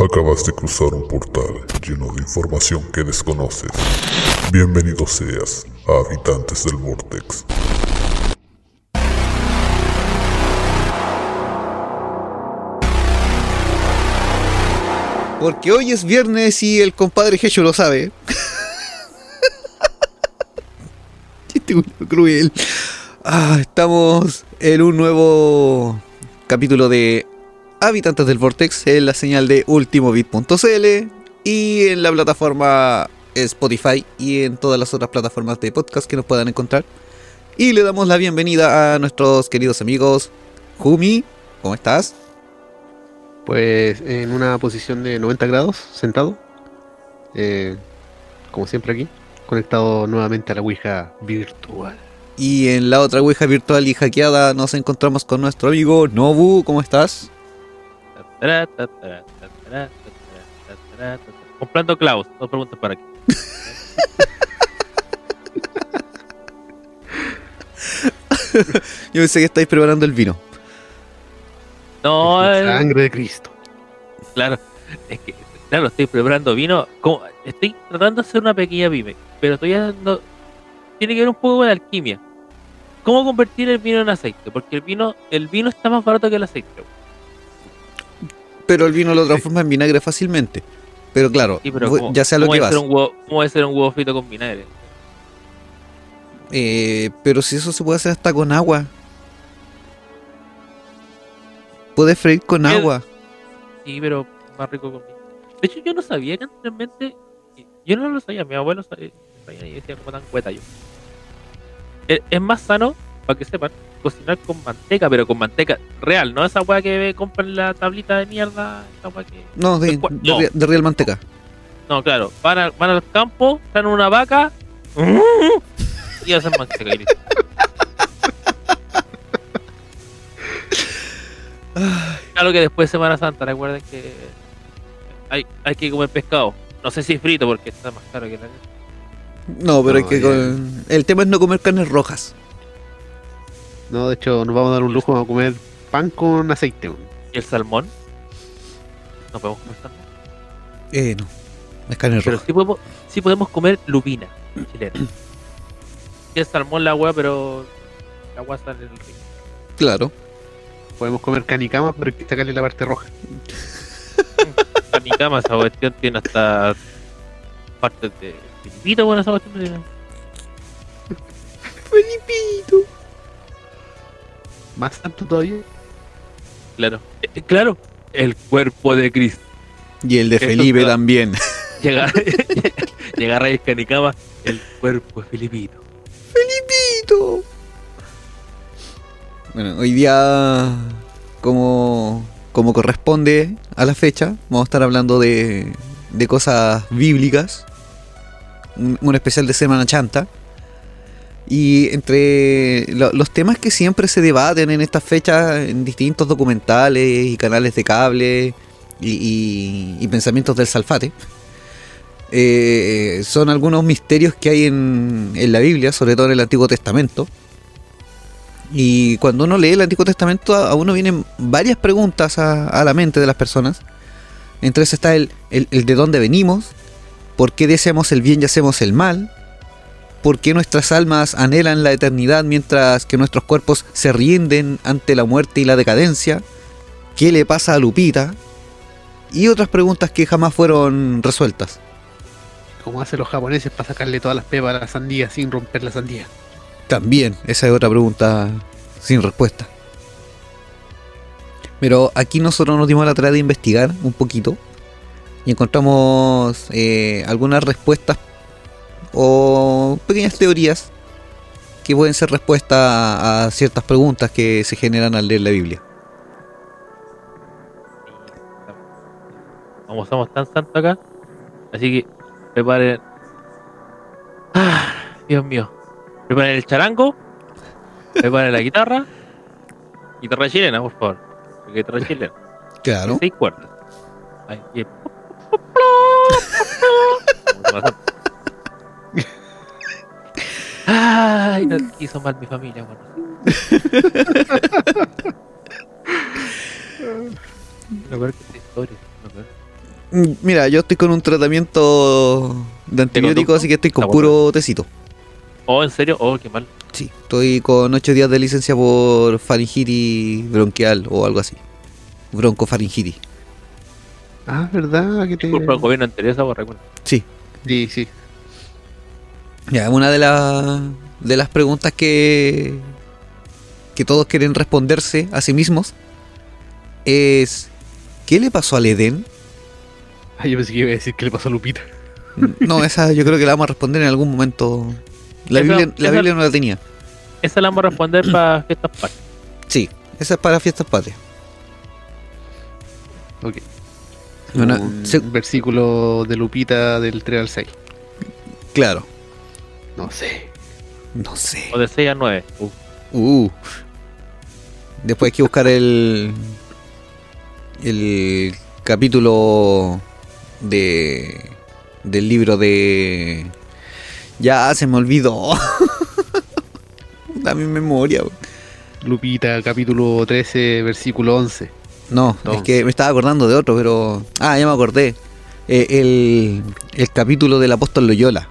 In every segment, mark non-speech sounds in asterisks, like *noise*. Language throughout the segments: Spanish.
Acabas de cruzar un portal lleno de información que desconoces. Bienvenido seas Habitantes del Vortex. Porque hoy es viernes y el compadre Hecho lo sabe. *laughs* Cruel. Ah, estamos en un nuevo capítulo de Habitantes del Vortex en la señal de ultimobit.cl y en la plataforma Spotify y en todas las otras plataformas de podcast que nos puedan encontrar. Y le damos la bienvenida a nuestros queridos amigos. Jumi, ¿cómo estás? Pues en una posición de 90 grados, sentado. Eh, como siempre aquí, conectado nuevamente a la Ouija virtual. Y en la otra Ouija virtual y hackeada nos encontramos con nuestro amigo Nobu, ¿cómo estás? Comprando clavos, dos preguntas para aquí. *laughs* Yo pensé que estáis preparando el vino. No, La eh, sangre de Cristo. claro, es que, claro, estoy preparando vino. como- estoy tratando de hacer una pequeña pyme, pero estoy no, tiene que ver un poco con la alquimia. ¿Cómo convertir el vino en aceite? Porque el vino, el vino está más barato que el aceite. Pero el vino lo transforma en vinagre fácilmente. Pero claro, Sí, pero vo- ¿cómo- ya sea lo que vas. un huevo- ¿Cómo hacer un huevo frito con vinagre? Eh, pero si eso se puede hacer hasta con agua. Puedes freír con agua. Sí, pero más rico con vino. De hecho, yo no sabía que anteriormente. Yo no lo sabía, mi abuelo sabía, sabía y decía como tan cueta yo. Es, es más sano, para que sepan, cocinar con manteca, pero con manteca real, no esa weá que compran la tablita de mierda. Esa weá que... No, de, Después- de, no. ri- de real manteca. No, claro, van, al- van al campo, traen una vaca *laughs* y hacen manteca. y listo. Claro que después de Semana Santa, recuerden que hay, hay que comer pescado. No sé si frito porque está más caro que la No, pero hay que. con- El tema es no comer carnes rojas. No, de hecho, nos vamos a dar un lujo, vamos a comer pan con aceite. ¿Y el salmón? No podemos comer salmón. Eh, no. Es carne Pero roja. sí podemos, sí podemos comer lupina chilena. *clears throat* Sí, es salmón la agua, pero la agua sale en el río. Claro. Podemos comer canicama, pero hay que sacarle la parte roja. *laughs* A mi cama esa cuestión tiene hasta partes de filipito, bueno, esa cuestión tiene. *laughs* Más santo todavía. Claro, Eh, eh, claro, el cuerpo de Cristo. Y el de Felipe también. *laughs* Llegar, llegar *laughs* a Canicama, el cuerpo de Filipito. Felipito. Bueno, hoy día, como, como corresponde a la fecha, vamos a estar hablando de, de cosas bíblicas. Un, un especial de Semana Chanta. Y entre lo- los temas que siempre se debaten en estas fechas, en distintos documentales y canales de cable y, pensamientos del Salfate, eh, son algunos misterios que hay en, la Biblia, sobre todo en el Antiguo Testamento. Y cuando uno lee el Antiguo Testamento, a uno vienen varias preguntas a, la mente de las personas. Entre está el de dónde venimos, por qué deseamos el bien y hacemos el mal, por qué nuestras almas anhelan la eternidad mientras que nuestros cuerpos se rinden ante la muerte y la decadencia, qué le pasa a Lupita, y otras preguntas que jamás fueron resueltas. Como hacen los japoneses para sacarle todas las pepas a la sandía sin romper la sandía. También, esa es otra pregunta sin respuesta. Pero aquí nosotros nos dimos la tarea de investigar un poquito y encontramos eh, algunas respuestas o pequeñas teorías que pueden ser respuesta a, ciertas preguntas que se generan al leer la Biblia. Como somos tan santos acá, así que preparen. Ah, Dios mío. Preparen el charango. Preparen la guitarra. Guitarra chilena, por favor. Guitarra chilena. Claro. Seis cuerdas. Ahí, *laughs* Ay, no quiso mal mi familia, bueno. *laughs* Lo peor que esta historia. Lo peor. Mm, Mira, yo estoy con un tratamiento de antibiótico, así que estoy con puro tecito. Oh, ¿en serio? Oh, qué mal. Sí, estoy con 8 días de licencia por faringitis bronquial o algo así. Broncofaringitis. Ah, ¿verdad? Que te... Disculpa, el gobierno anterior esa borra. Sí. Sí, sí. Ya, una de, las de las preguntas que, que todos quieren responderse a sí mismos es ¿qué le pasó al Edén? Ah, yo pensé que iba a decir que le pasó a Lupita. No, esa yo creo que la vamos a responder en algún momento. La, Esa- Biblia, la esa- Biblia no la tenía. Esa la vamos a responder para fiestas patrias. Sí, esa es para fiestas patrias. Ok. Bueno, un se- versículo de Lupita del 3 al 6. claro, No sé. no sé. O de 6 a 9. Uh, Uh. Después hay que buscar el. El capítulo de. Del libro de. Ya se me olvidó. *laughs* Da mi memoria. weón. Lupita, capítulo 13, versículo 11. No, es que me estaba acordando de otro, pero. Ah, ya me acordé. Eh, el, el capítulo del apóstol Loyola.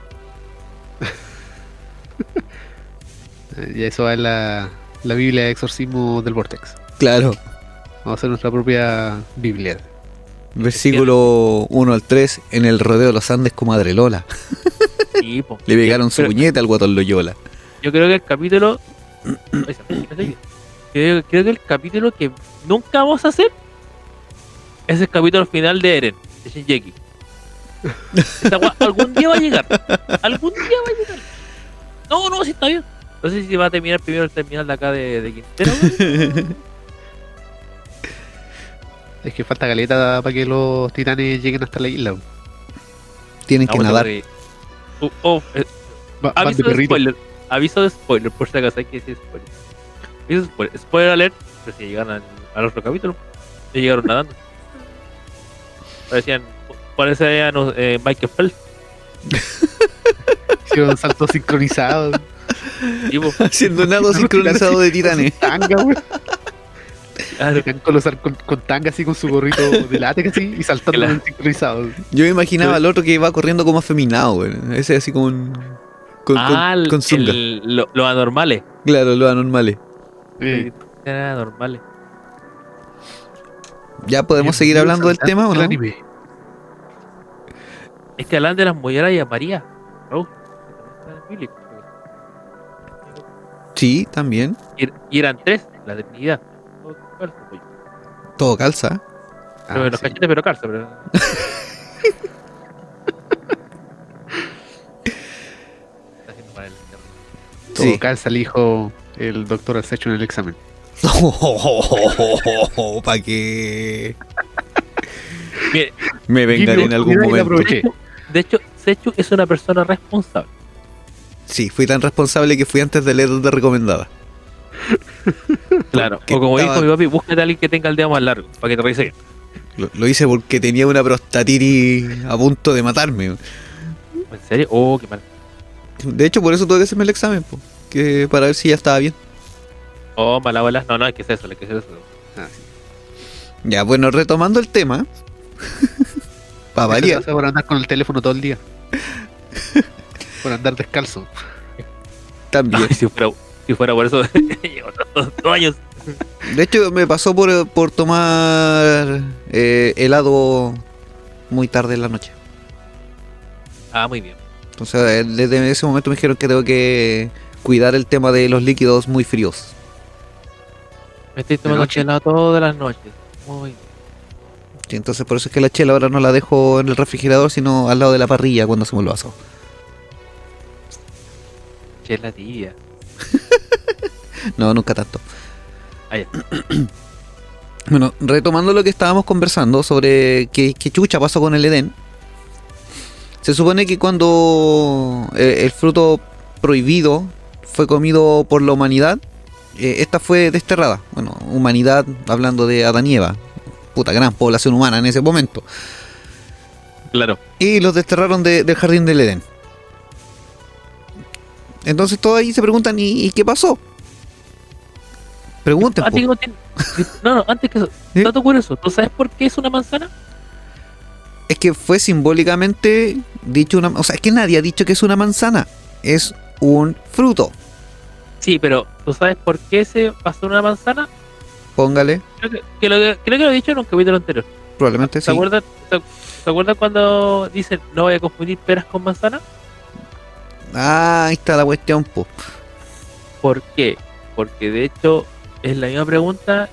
Y eso va en la, la Biblia de Exorcismo del Vortex. Claro. Vamos a hacer nuestra propia Biblia. Versículo 1 al 3. En el rodeo de los Andes, comadre Lola. *laughs* sí, po. Le pegaron su puñeta al guatón Loyola. Yo creo que el capítulo. Creo, creo que el capítulo que nunca vamos a hacer es el capítulo final de Eren, de Shinjeki. Algún día va a llegar. Algún día va a llegar. No, no, sí está bien. No sé si va a terminar primero el terminal de acá de, de Quintero. *laughs* Es que falta galeta para que los titanes lleguen hasta la isla. Tienen Ah, que nadar. Uh, oh, eh, Va- aviso de spoiler. Aviso de spoiler, por si acaso hay que decir spoiler. Aviso de spoiler. Spoiler alert. Pero si llegan al, al otro capítulo, ya llegaron nadando. *laughs* Parecían, parecían eh, Michael Phelps. *laughs* Hicieron saltos sincronizados. *laughs* Haciendo nado *laughs* sincronizado de titanes. Tanga, güey. *laughs* claro, con, los con, con tanga así con su gorrito de látex así y saltando Claro. sincronizado. Yo me imaginaba al otro que va corriendo como afeminado, güey. Ese así con. Con, con- ah, el- con zunga. el- lo- los anormales. Claro, los anormales. Eran anormales. ¿Ya podemos seguir hablando del tema o no? anime. Es que hablan de las molleras y a María. Bíblico. Sí, también. Y, y eran tres, la Trinidad. Todo calza, pues. Todo calza. Pero Ah, los sí. cachetes, pero calza. Pero... Está haciendo mal el internet. Todo Sí. calza, el hijo, el doctor Arcecho en el examen. *laughs* ¿Para qué? Mire, Me vengaré en algún momento. de hecho, Sechu es una persona responsable. Sí, fui tan responsable que fui antes de leer de recomendada. *laughs* Claro. Porque O como estaba- dijo mi papi, búscate a alguien que tenga el dedo más largo para que te revise. Lo, lo hice porque tenía una prostatitis a punto de matarme. ¿En serio? Oh, qué mal. De hecho, por eso tuve que hacerme el examen, po, que para ver si ya estaba bien. Oh, mala bola. No, no, hay que hacer eso, hay que hacer eso. Ah, sí. Ya, bueno, retomando el tema. *laughs* para variar. pasa por andar con el teléfono todo el día. *laughs* por andar descalzo. También. Ay, si, fuera, si fuera por eso, *laughs* llevo dos, dos años. De hecho, me pasó por, por tomar eh, helado muy tarde en la noche. Ah, muy bien. Entonces, eh, desde ese momento me dijeron que tengo que cuidar el tema de los líquidos muy fríos. Me estoy tomando noche? helado todas las noches. Muy bien. Sí, entonces, por eso es que la chela ahora no la dejo en el refrigerador, sino al lado de la parrilla cuando hacemos el vaso. Chela tibia. *laughs* No, nunca tanto. Ah, ya. *clears throat* Bueno, retomando lo que estábamos conversando sobre qué, qué chucha pasó con el Edén. Se supone que cuando eh, el fruto prohibido fue comido por la humanidad, eh, esta fue desterrada. Bueno, humanidad hablando de Adán y Eva. Puta, gran población humana en ese momento. Claro. Y los desterraron de- del jardín del Edén. Entonces todos ahí se preguntan, ¿y, y qué pasó? Pregunten. Que continúe- no, no, antes que eso, *laughs* ¿Sí? dato curioso, ¿tú sabes por qué es una manzana? Es que fue simbólicamente dicho una... O sea, es que nadie ha dicho que es una manzana. Es un fruto. Sí, pero ¿tú sabes por qué se pasó una manzana? Póngale. Creo que, que lo, creo que lo he dicho en un capítulo anterior. Probablemente ¿Se sí. acuerdan, se, se acuerdan cuando dicen no voy a confundir peras con manzanas? Ah, ahí está la cuestión, po. ¿Por qué? Porque de hecho es la misma pregunta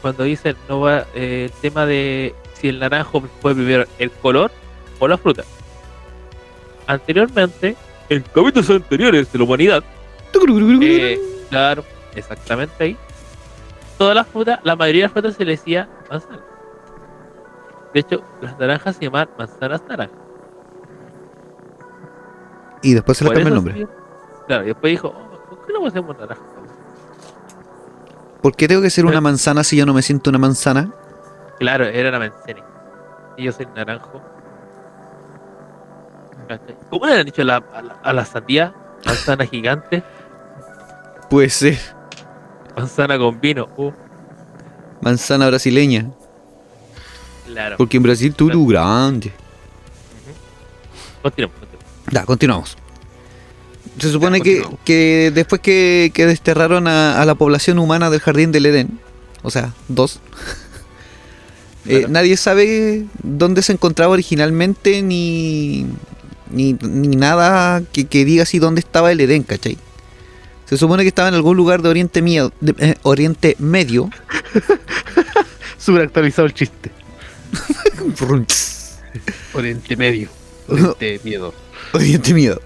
cuando dicen no va eh, el tema de si el naranjo fue primero el color o la fruta. Anteriormente, en capítulos anteriores de la humanidad, eh, claro, exactamente ahí, todas las frutas, la mayoría de las frutas se le decía manzana. De hecho, las naranjas se llaman manzanas naranjas. Y después se le Por cambia el nombre. sí- claro, y después dijo, oh, ¿por qué no hacemos naranja? ¿Por qué tengo que ser una manzana si yo no me siento una manzana? Claro, era la manzana. Y yo soy naranjo. ¿Cómo le han dicho a la, a la, a la sandía? Manzana gigante, *laughs* Puede ser. manzana con vino. Uh, Manzana brasileña. claro. Porque en Brasil tú grande. Continuamos, continuamos. Ya, continuamos. Se supone Ya, que, que después que, que desterraron a, a la población humana del jardín del Edén, o sea, dos, *laughs* eh, nadie sabe dónde se encontraba originalmente ni, ni, ni nada que, que diga así dónde estaba el Edén, ¿cachai? Se supone que estaba en algún lugar de Oriente, Miedo- de- eh, Oriente Medio. *laughs* El chiste. *laughs* Oriente Medio. Oriente Miedo. *laughs* Oriente Miedo.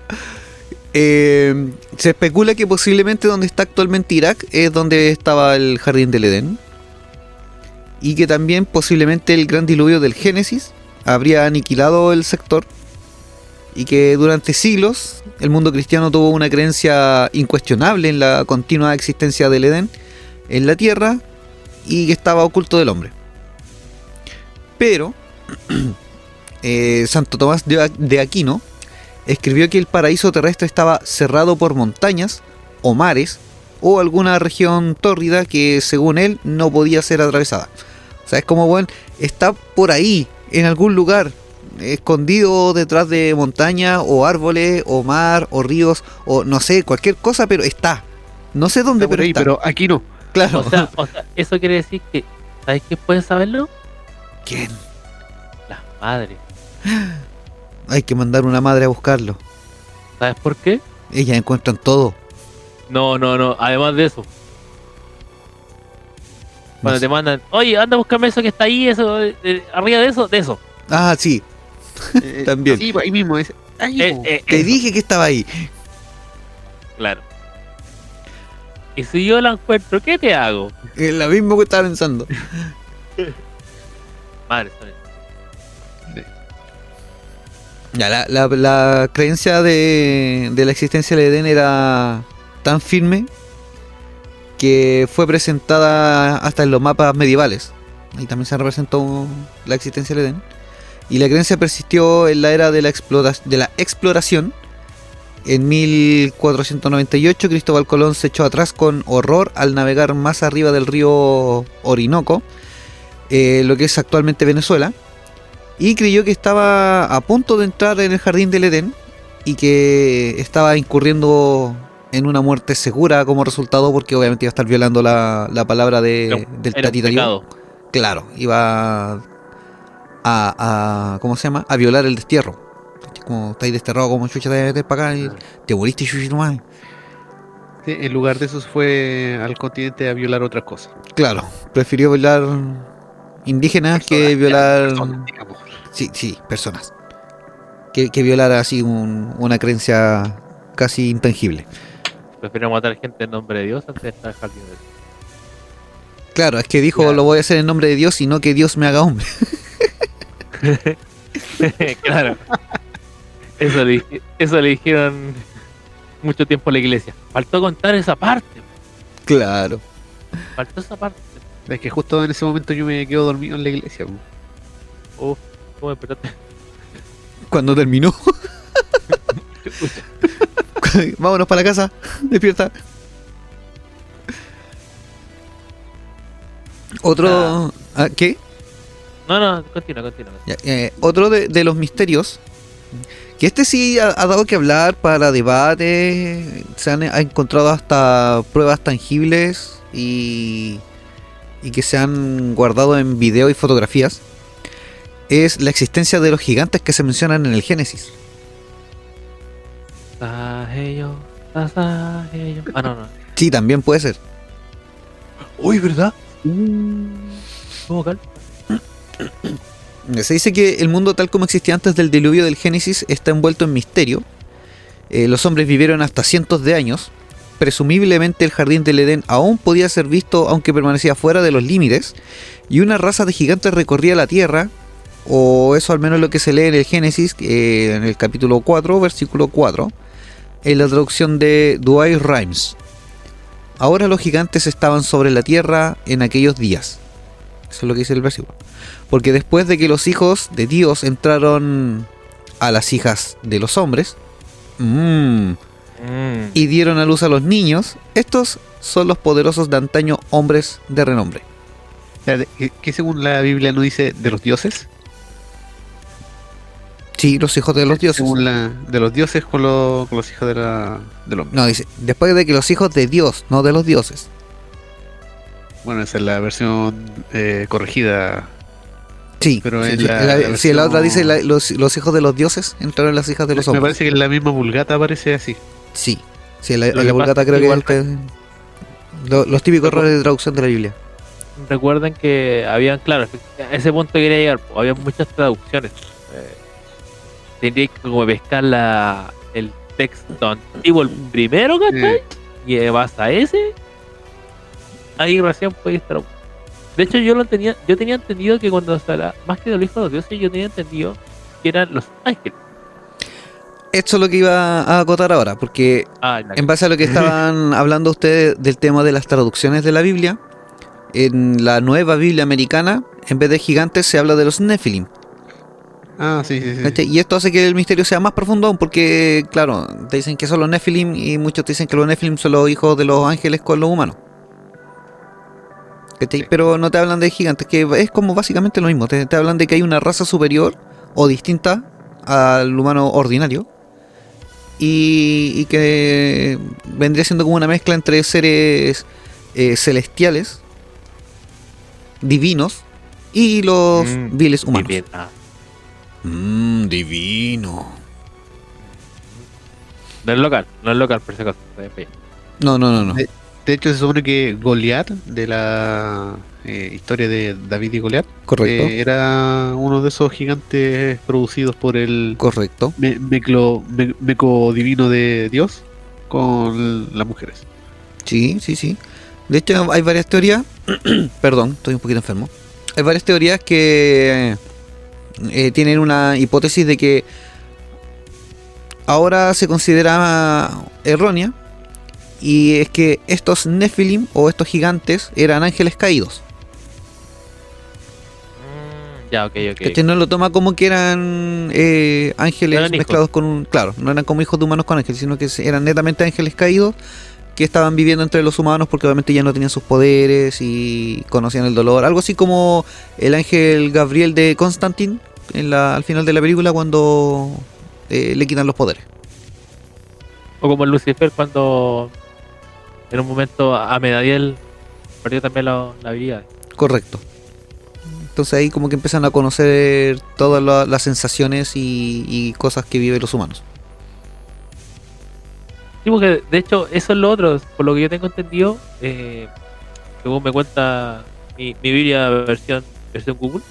Eh, se especula que posiblemente donde está actualmente Irak es donde estaba el jardín del Edén. Y que también posiblemente el gran diluvio del Génesis habría aniquilado el sector. Y que durante siglos el mundo cristiano tuvo una creencia incuestionable en la continua existencia del Edén en la tierra y que estaba oculto del hombre. Pero *clears throat* eh, Santo Tomás de, de Aquino escribió que el paraíso terrestre estaba cerrado por montañas o mares o alguna región tórrida que según él no podía ser atravesada. O sea, es como, bueno, está por ahí, en algún lugar, escondido detrás de montañas o árboles o mar o ríos o no sé, cualquier cosa, pero está. No sé dónde, Está por pero ahí, está. pero aquí no. claro. O sea, o sea, eso quiere decir que, ¿sabes quién puede saberlo? ¿Quién? Las madres. *gasps* *gasps* Hay que mandar una madre a buscarlo. ¿Sabes por qué? Ellas encuentran todo. No, no, no. Además de eso, No cuando sé. te mandan, oye, anda a buscarme eso que está ahí, eso, eh, eh, arriba de eso, de eso. Ah, sí, *laughs* Eh, También. Sí, ahí mismo. Es, ahí, Eh, eh, te eso, dije que estaba ahí. Claro. Y si yo la encuentro, ¿qué te hago? Es lo mismo que estaba pensando. *laughs* Madre, son- Ya, la, creencia de, de la existencia del Edén era tan firme que fue presentada hasta en los mapas medievales. Ahí también se representó la existencia del Edén. Y la creencia persistió en la era de la, explora- de la exploración. En 1498 Cristóbal Colón se echó atrás con horror al navegar más arriba del río Orinoco, eh, lo que es actualmente Venezuela y creyó que estaba a punto de entrar en el jardín del Edén y que estaba incurriendo en una muerte segura como resultado porque obviamente iba a estar violando la, la palabra de, del era un tatita Dios. pecado. Claro, iba a, a- ¿cómo se llama? A violar el destierro. Como estáis desterrado como chucha te a meter para acá y te moriste chucha nomás. Sí, en lugar de eso fue al continente a violar otras cosas. Claro, prefirió violar indígenas que violar... personas. Sí, sí, personas. Que, que violara así un- una creencia casi intangible. Prefiero matar gente en nombre de Dios antes de estar jardín de Dios. Claro, es que dijo Claro. lo voy a hacer en nombre de Dios y no que Dios me haga hombre. *laughs* claro. Eso le, eso le dijeron mucho tiempo en la iglesia. Faltó contar esa parte. Claro. Faltó esa parte. Es que justo en ese momento yo me quedo dormido en la iglesia. po. Cuando terminó. *laughs* Vámonos para la casa. Despierta. Otro. ah, ¿Qué? No, no, continúa, continúa. Eh, otro de, de los misterios. Que este sí ha, ha dado que hablar para debate. Se han ha encontrado hasta pruebas tangibles y, y que se han guardado en video y fotografías. Es la existencia de los gigantes que se mencionan en el Génesis. Ah, no, no. Sí, también puede ser. Uy, ¿verdad? ¿Cómo cal? Se dice que el mundo tal como existía antes del diluvio del Génesis está envuelto en misterio. Eh, los hombres vivieron hasta cientos de años. Presumiblemente el jardín del Edén aún podía ser visto aunque permanecía fuera de los límites. Y una raza de gigantes recorría la tierra. O eso al menos lo que se lee en el Génesis, eh, en el capítulo 4, versículo 4. En la traducción de Dwight Rhymes. Ahora los gigantes estaban sobre la tierra en aquellos días. Eso es lo que dice el versículo. Porque después de que los hijos de Dios entraron a las hijas de los hombres mm, y dieron a luz a los niños, estos son los poderosos de antaño hombres de renombre. Espérate, ¿qué- ¿Qué según la Biblia no dice de los dioses? Sí, los hijos de los dioses. Según la, de los dioses con, los- con los hijos de la, del hombre. No, dice, después de que los hijos de Dios, no de los dioses. Bueno, esa es la versión eh, corregida. Sí, Pero sí, en sí, la- la, la sí, la otra dice los, los hijos de los dioses entraron en las hijas de los Me hombres. parece que en la misma vulgata aparece así. Sí, sí, la, Vulgata creo que igual es el- lo- los típicos errores de traducción de la Biblia. Recuerden que habían, claro, a ese punto quería llegar, había muchas traducciones. Tendría que como pescar la, el texto antiguo, el primero, ¿cachai? Eh, Y eh, vas a ese, ahí recién podéis estar. De hecho, yo lo tenía, yo tenía entendido que cuando se habla, más que de los hijos de los dioses, yo tenía entendido que eran los ángeles. Esto es lo que iba a acotar ahora, porque Ah, en base a lo que *laughs* estaban hablando ustedes del tema de las traducciones de la Biblia, en la nueva Biblia americana, en vez de gigantes se habla de los Nephilim. Ah, sí, sí, sí. Y esto hace que el misterio sea más profundo aún porque, claro, te dicen que son los Nephilim y muchos te dicen que los Nephilim son los hijos de los ángeles con los humanos. Sí. Pero no te hablan de gigantes, que es como básicamente lo mismo. Te, te hablan de que hay una raza superior o distinta al humano ordinario. Y, y que vendría siendo como una mezcla entre seres eh, celestiales, divinos, y los Mm, viles muy humanos. bien, ah. Mmm, divino. No es local, no es local, por si acaso. No, no, no, no. De- De hecho, se supone que Goliat, de la eh, historia de David y Goliat, Correcto. eh, era uno de esos gigantes producidos por el Correcto. me- meclo- me- meco divino de Dios con las mujeres. Sí, sí, sí. De hecho, hay varias teorías. *clears throat* Perdón, estoy un poquito enfermo. Hay varias teorías que eh, tienen una hipótesis de que ahora se considera errónea. Y es que estos Nephilim o estos gigantes eran ángeles caídos. Mm, ya, ok, ok. Que no lo toma como que eran eh, ángeles Eran mezclados con un. Claro, no eran como hijos de humanos con ángeles, sino que eran netamente ángeles caídos que estaban viviendo entre los humanos porque obviamente ya no tenían sus poderes y conocían el dolor. Algo así como el ángel Gabriel de Constantine en la, al final de la película cuando eh, le quitan los poderes. O como Lucifer cuando en un momento a Medadiel perdió también la, la habilidad. Correcto. Entonces ahí como que empiezan a conocer todas la- las sensaciones y, y cosas que viven los humanos. Sí, porque de hecho eso es lo otro, por lo que yo tengo entendido, eh, según me cuenta mi, mi Biblia versión, versión Google,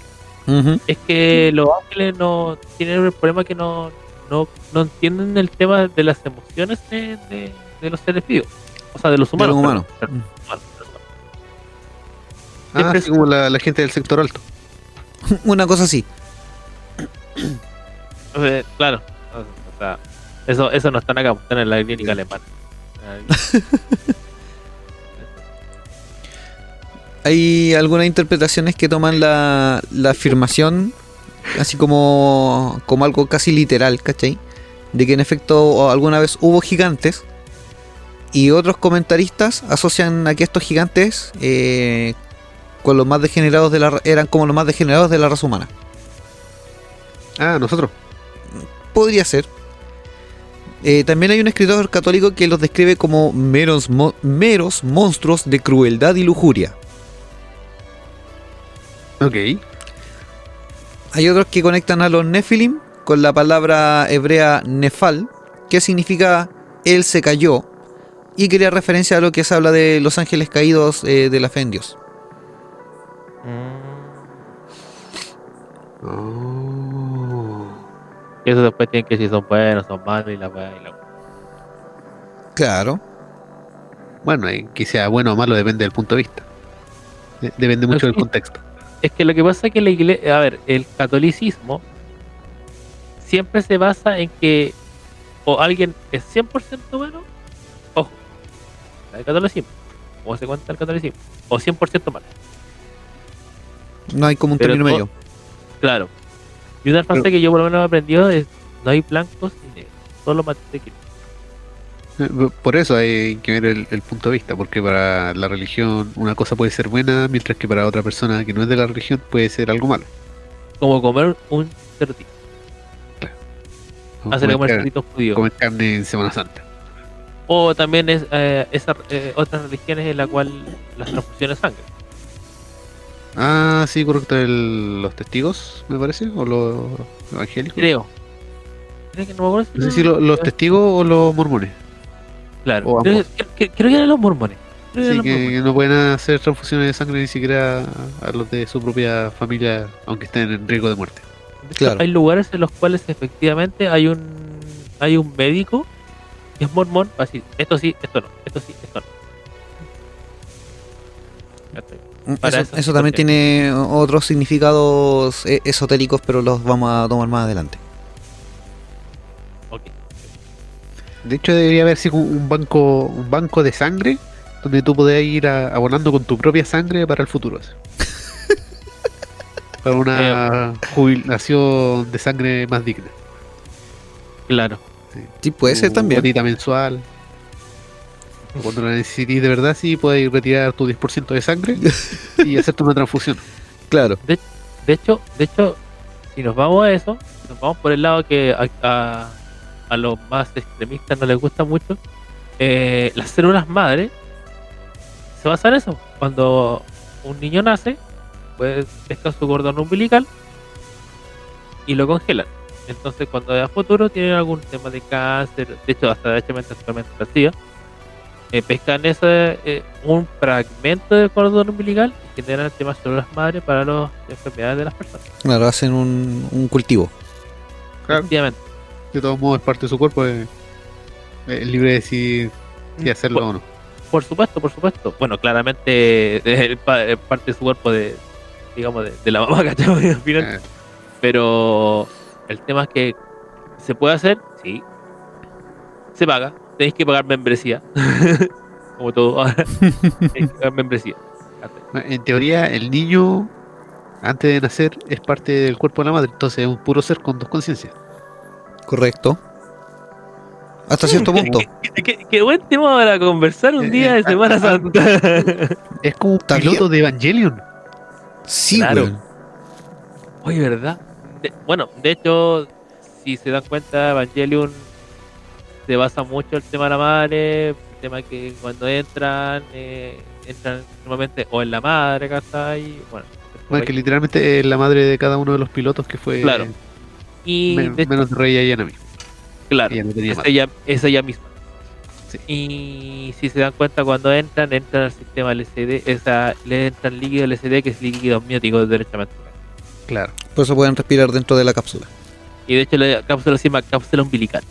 Ujú. es que los ángeles no tienen el problema que no, no, no entienden el tema de las emociones de, de- de los seres vivos, o sea, de los humanos. de los humanos. Ah, así como la, la gente del sector alto. *laughs* Una cosa así. O sea, claro, o sea, Eso, eso no están acá, están en la clínica alemana. *laughs* Hay algunas interpretaciones que toman la, la afirmación así como, como algo casi literal, ¿cachai? De que en efecto alguna vez hubo gigantes y otros comentaristas asocian a que estos gigantes eh, con los más degenerados de la, eran como los más degenerados de la raza humana. Ah, nosotros. Podría ser. Eh, también hay un escritor católico que los describe como meros, mo- meros monstruos de crueldad y lujuria. Ok. Hay otros que conectan a los Nephilim con la palabra hebrea Nefal, que significa él se cayó, y quería referencia a lo que se habla de los ángeles caídos eh, de la fe en Dios. Mm. Oh. Y eso después tienen que decir si son buenos, son malos y la weá y la Claro. Bueno, que sea bueno o malo depende del punto de vista. De- Depende mucho del contexto. Es que lo que pasa es que la iglesia, a ver, el catolicismo siempre se basa en que o alguien es 100% bueno, ojo, el catolicismo, o se cuenta el catolicismo, o 100% malo. No hay como un Pero término medio. Claro. Y una frase que yo por lo menos he aprendido es, no hay blancos ni negros, solo matices Por eso hay que ver el, el punto de vista, porque para la religión una cosa puede ser buena, mientras que para otra persona que no es de la religión puede ser algo malo. Como comer un cerdito, Como hacerle comer, comer cerditos judíos. comer carne en Semana Santa. O también es eh, esa, eh, otras religiones en la cual las transfusiones sangre. Ah, sí, correcto, el- los testigos, me parece, o los evangélicos. Creo. Creo que no me acuerdo No sé si lo- los testigos o los mormones. Claro. Creo, creo- creo que eran los mormones. Sí, los que mormones. no pueden hacer transfusiones de sangre ni siquiera a los de su propia familia, aunque estén en riesgo de muerte. Claro. Hay lugares en los cuales efectivamente hay un hay un médico que es mormón para decir esto sí, esto no, esto sí, esto no. Para Eso, eso eso sí, también tiene otros significados eh, esotéricos, pero los vamos a tomar más adelante. De hecho, debería haber sido un banco, un banco de sangre donde tú podías ir a- abonando con tu propia sangre para el futuro. *laughs* para una jubilación de sangre más digna. Claro. Sí, puede ser Tu también. cuotita mensual. *laughs* Cuando la necesites de verdad, sí, puedes retirar tu 10% de sangre y *laughs* hacerte una transfusión. Claro. De hecho, de hecho, si nos vamos a eso, nos vamos por el lado que a, a- a los más extremistas no les gusta mucho, eh, las células madre se basan en eso. Cuando un niño nace, pues pescan su cordón umbilical y lo congelan. Entonces, cuando a futuro tienen algún tema de cáncer, de hecho, hasta de hecho, actualmente la eh, pescan ese, eh, un fragmento del cordón umbilical y generan temas células madre para las enfermedades de las personas. Claro, hacen un, un cultivo. Claro. Efectivamente. De todos modos, es parte de su cuerpo. Es, es libre de decir si hacerlo Por, o no. por supuesto, por supuesto. Bueno, claramente *laughs* es pa- es parte de su cuerpo de, digamos, de, de la mamá, *laughs* ¿cachai? Al final. Eh, Pero el tema es que se puede hacer, sí. Se paga. Tenéis que pagar membresía. *laughs* Como todo. ahora. Tenéis que pagar membresía. En teoría, el niño, antes de nacer, es parte del cuerpo de la madre. Entonces es un puro ser con dos conciencias. Correcto. Hasta cierto punto. *laughs* Qué, buen tema para conversar un Eh, día de eh, Semana ah, Santa. *laughs* Es como un piloto de Evangelion. Sí, Claro. Oye, ¿verdad? De- bueno, de hecho, si se dan cuenta, Evangelion se basa mucho el tema de la madre, el tema que cuando entran, eh, entran normalmente o en la madre, ¿cachai? Bueno, Bueno, que literalmente es la madre de cada uno de los pilotos que fue Claro. Y men- de hecho, menos Rey Ayanami. claro, Ella no tenía es ella, es ella misma. Sí. Y si se dan cuenta, cuando entran, entran al sistema LCD, esa, le entran líquido LCD, que es líquido amniótico derechamente. Claro. Por eso pueden respirar dentro de la cápsula. Y de hecho, la cápsula se llama cápsula umbilical.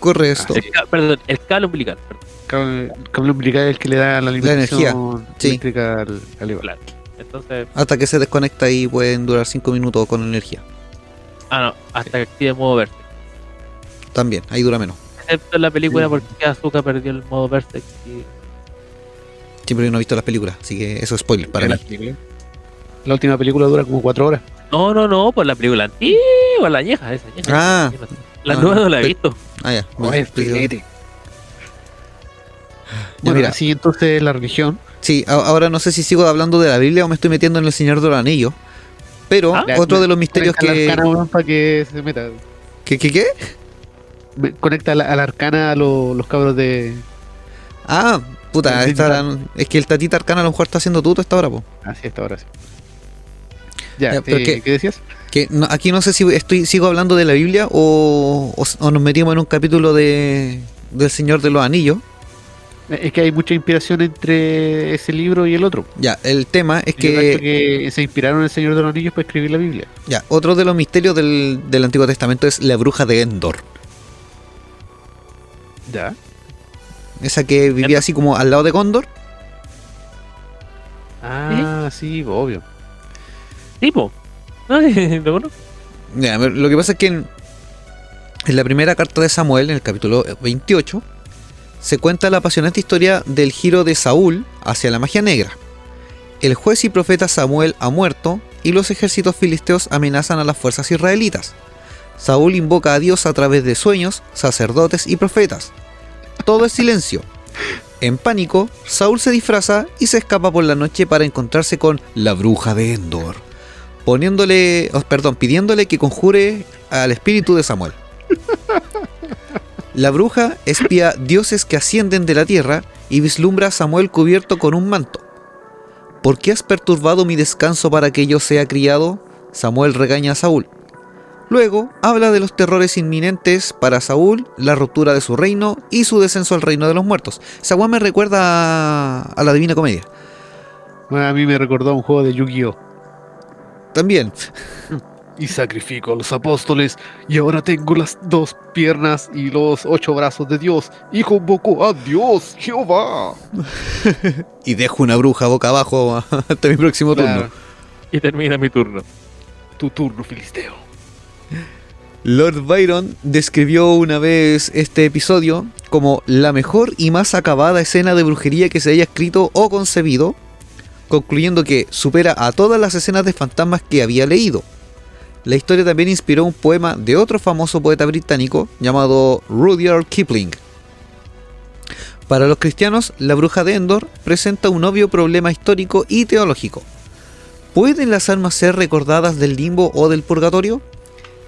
Correcto. Ah, El ca- perdón, el cable umbilical. Perdón. Cable, cable umbilical es el que le da la alimentación energía, sí. eléctrica al, al. Claro. Entonces, Hasta que se desconecta y pueden durar 5 minutos con energía. Ah, no, hasta que active modo verde. También, ahí dura menos. Excepto en la película porque Azuka perdió el modo Berserk. Y... Siempre no he visto las películas, así que eso es spoiler para la, mí. la última película dura como cuatro horas. No, no, no, por la película antigua, la vieja, esa vieja. Ah. La Ah, nueva no la he visto. Ah, ya. Bueno, es pues, filete. Bueno, mira, así entonces la religión. sí, ahora no sé si sigo hablando de la Biblia o me estoy metiendo en el Señor de los Anillos. Pero Ah. otro de los misterios que. la arcana, para que se meta. ¿Qué, qué, qué? Me- Conecta a la, a la arcana a lo- los cabros de. Ah, puta, esta- es que el tatita arcana a lo mejor está haciendo tuto esta hora, po. Así está ahora sí. Ya, Ya, pero eh, ¿qué? ¿qué decías? Que no- aquí no sé si estoy sigo hablando de la Biblia o, o- o nos metimos en un capítulo de del Señor de los Anillos. Es que hay mucha inspiración entre ese libro y el otro. Ya, el tema es que, que se inspiraron en el Señor de los Anillos para escribir la Biblia. ya, otro de los misterios del, del Antiguo Testamento es la bruja de Endor. Ya. Esa que vivía así como al lado de Gondor. Ah, sí, obvio. Tipo. No, *laughs* ¿lo conozco? Ya, lo que pasa es que en, en la primera carta de Samuel, en el capítulo 28, se cuenta la apasionante historia del giro de Saúl hacia la magia negra. El juez y profeta Samuel ha muerto y los ejércitos filisteos amenazan a las fuerzas israelitas. Saúl invoca a Dios a través de sueños, sacerdotes y profetas. Todo es silencio. En pánico, Saúl se disfraza y se escapa por la noche para encontrarse con la bruja de Endor poniéndole, oh, perdón, pidiéndole que conjure al espíritu de Samuel. La bruja espía dioses que ascienden de la tierra y vislumbra a Samuel cubierto con un manto. ¿Por qué has perturbado mi descanso para que yo sea criado? Samuel regaña a Saúl. Luego habla de los terrores inminentes para Saúl, la ruptura de su reino y su descenso al reino de los muertos. Weá me recuerda a, a la Divina Comedia. Bueno, a mí me recordó a un juego de Yu-Gi-Oh! También, *laughs* Y sacrifico a los apóstoles, y ahora tengo las dos piernas y los ocho brazos de Dios, y convoco a Dios, Jehová. *laughs* y dejo una bruja boca abajo hasta mi próximo turno. Y termina mi turno. tu turno, Filisteo. Lord Byron describió una vez este episodio como la mejor y más acabada escena de brujería que se haya escrito o concebido, concluyendo que supera a todas las escenas de fantasmas que había leído. La historia también inspiró un poema de otro famoso poeta británico llamado Rudyard Kipling. Para los cristianos, la bruja de Endor presenta un obvio problema histórico y teológico. ¿Pueden las almas ser recordadas del limbo o del purgatorio?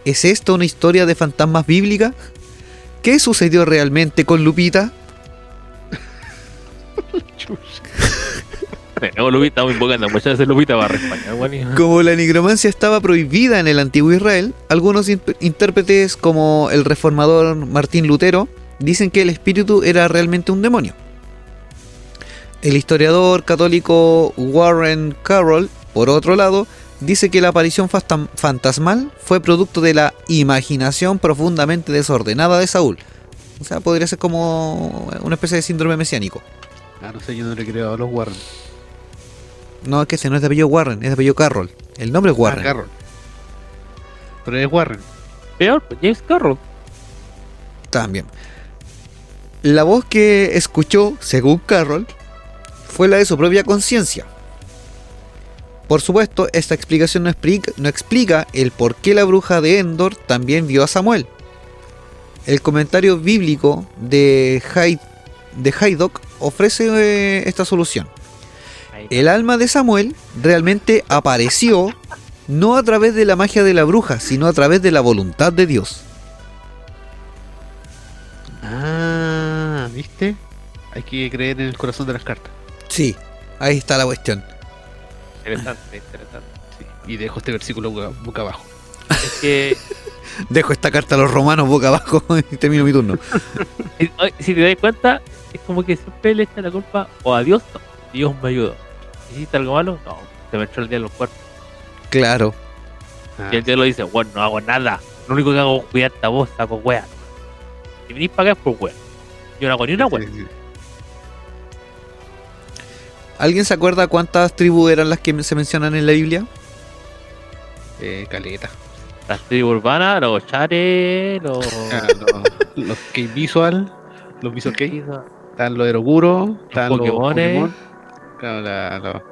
¿Es esta una historia de fantasmas bíblica? ¿Qué sucedió realmente con Lupita? *laughs* *laughs* Tenemos Lupita, estamos invocando muchas veces Lupita barra España, weón, y- Como la nigromancia estaba prohibida en el antiguo Israel, algunos intérpretes como el reformador Martín Lutero dicen que el espíritu era realmente un demonio. El historiador católico Warren Carroll, por otro lado, dice que la aparición fantasmal fue producto de la imaginación profundamente desordenada de Saúl. O sea, podría ser como una especie de síndrome mesiánico. Ah, no sé, yo no le creo a los Warren. No, es que ese no es de apellido Warren, es de apellido Carroll. El nombre es Warren. Ah, Carroll. Pero es Warren. Peor, pues, James Carroll. También. La voz que escuchó, según Carroll, fue la de su propia conciencia. Por supuesto, esta explicación no explica, no explica el por qué la bruja de Endor también vio a Samuel. El comentario bíblico de, Hay- de Haydock ofrece eh, esta solución. El alma de Samuel realmente apareció no a través de la magia de la bruja, sino a través de la voluntad de Dios. Ah, ¿viste? Hay que creer en el corazón de las cartas. Sí, ahí está la cuestión. Interesante, interesante. Sí. Y dejo este versículo boca, boca abajo. Es que *laughs* Dejo esta carta a los romanos boca abajo *laughs* y termino mi turno. *laughs* si, te das cuenta, es como que siempre le echan la culpa o a Dios, Dios me ayudó. ¿Hiciste algo malo? No, se me echó el día en los cuerpos. Claro. Ah, Y el diablo dice, bueno, no hago nada. Lo único que hago es cuidarte a vos, saco wea. Si venís para acá es por wea. Yo no hago ni una wea. sí, sí. ¿Alguien se acuerda cuántas tribus eran las que se mencionan en la Biblia? Eh, caleta. Las tribus urbanas, los chares, los... *laughs* Ah, los Key Visual, los Visual Los están los Eroguro, están los. Pokémon, claro, la-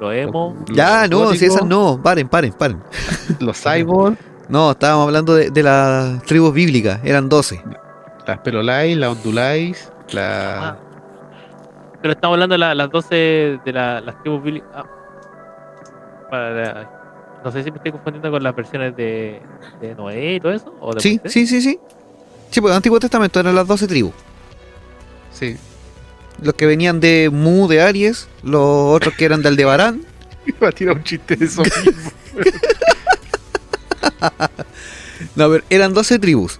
los, emo. Ya, no, si esas no. Paren, paren, paren. *laughs* Los Cyborg, No, estábamos hablando de, de las tribus bíblicas. Eran 12. las Pelolais, las Ondulais, la... Ah. Pero estamos hablando de la- las 12 de la- las tribus bíblicas. Ah. Para la- no sé si me estoy confundiendo con las versiones de, de Noé y todo eso. ¿o de Sí, Moisés. sí, sí, sí. Sí, pues el Antiguo Testamento eran las 12 tribus. Sí. Los que venían de Mu, de Aries. Los otros que eran de Aldebarán. *laughs* Iba a tirar un chiste de eso mismo. *laughs* No, a ver, eran 12 tribus.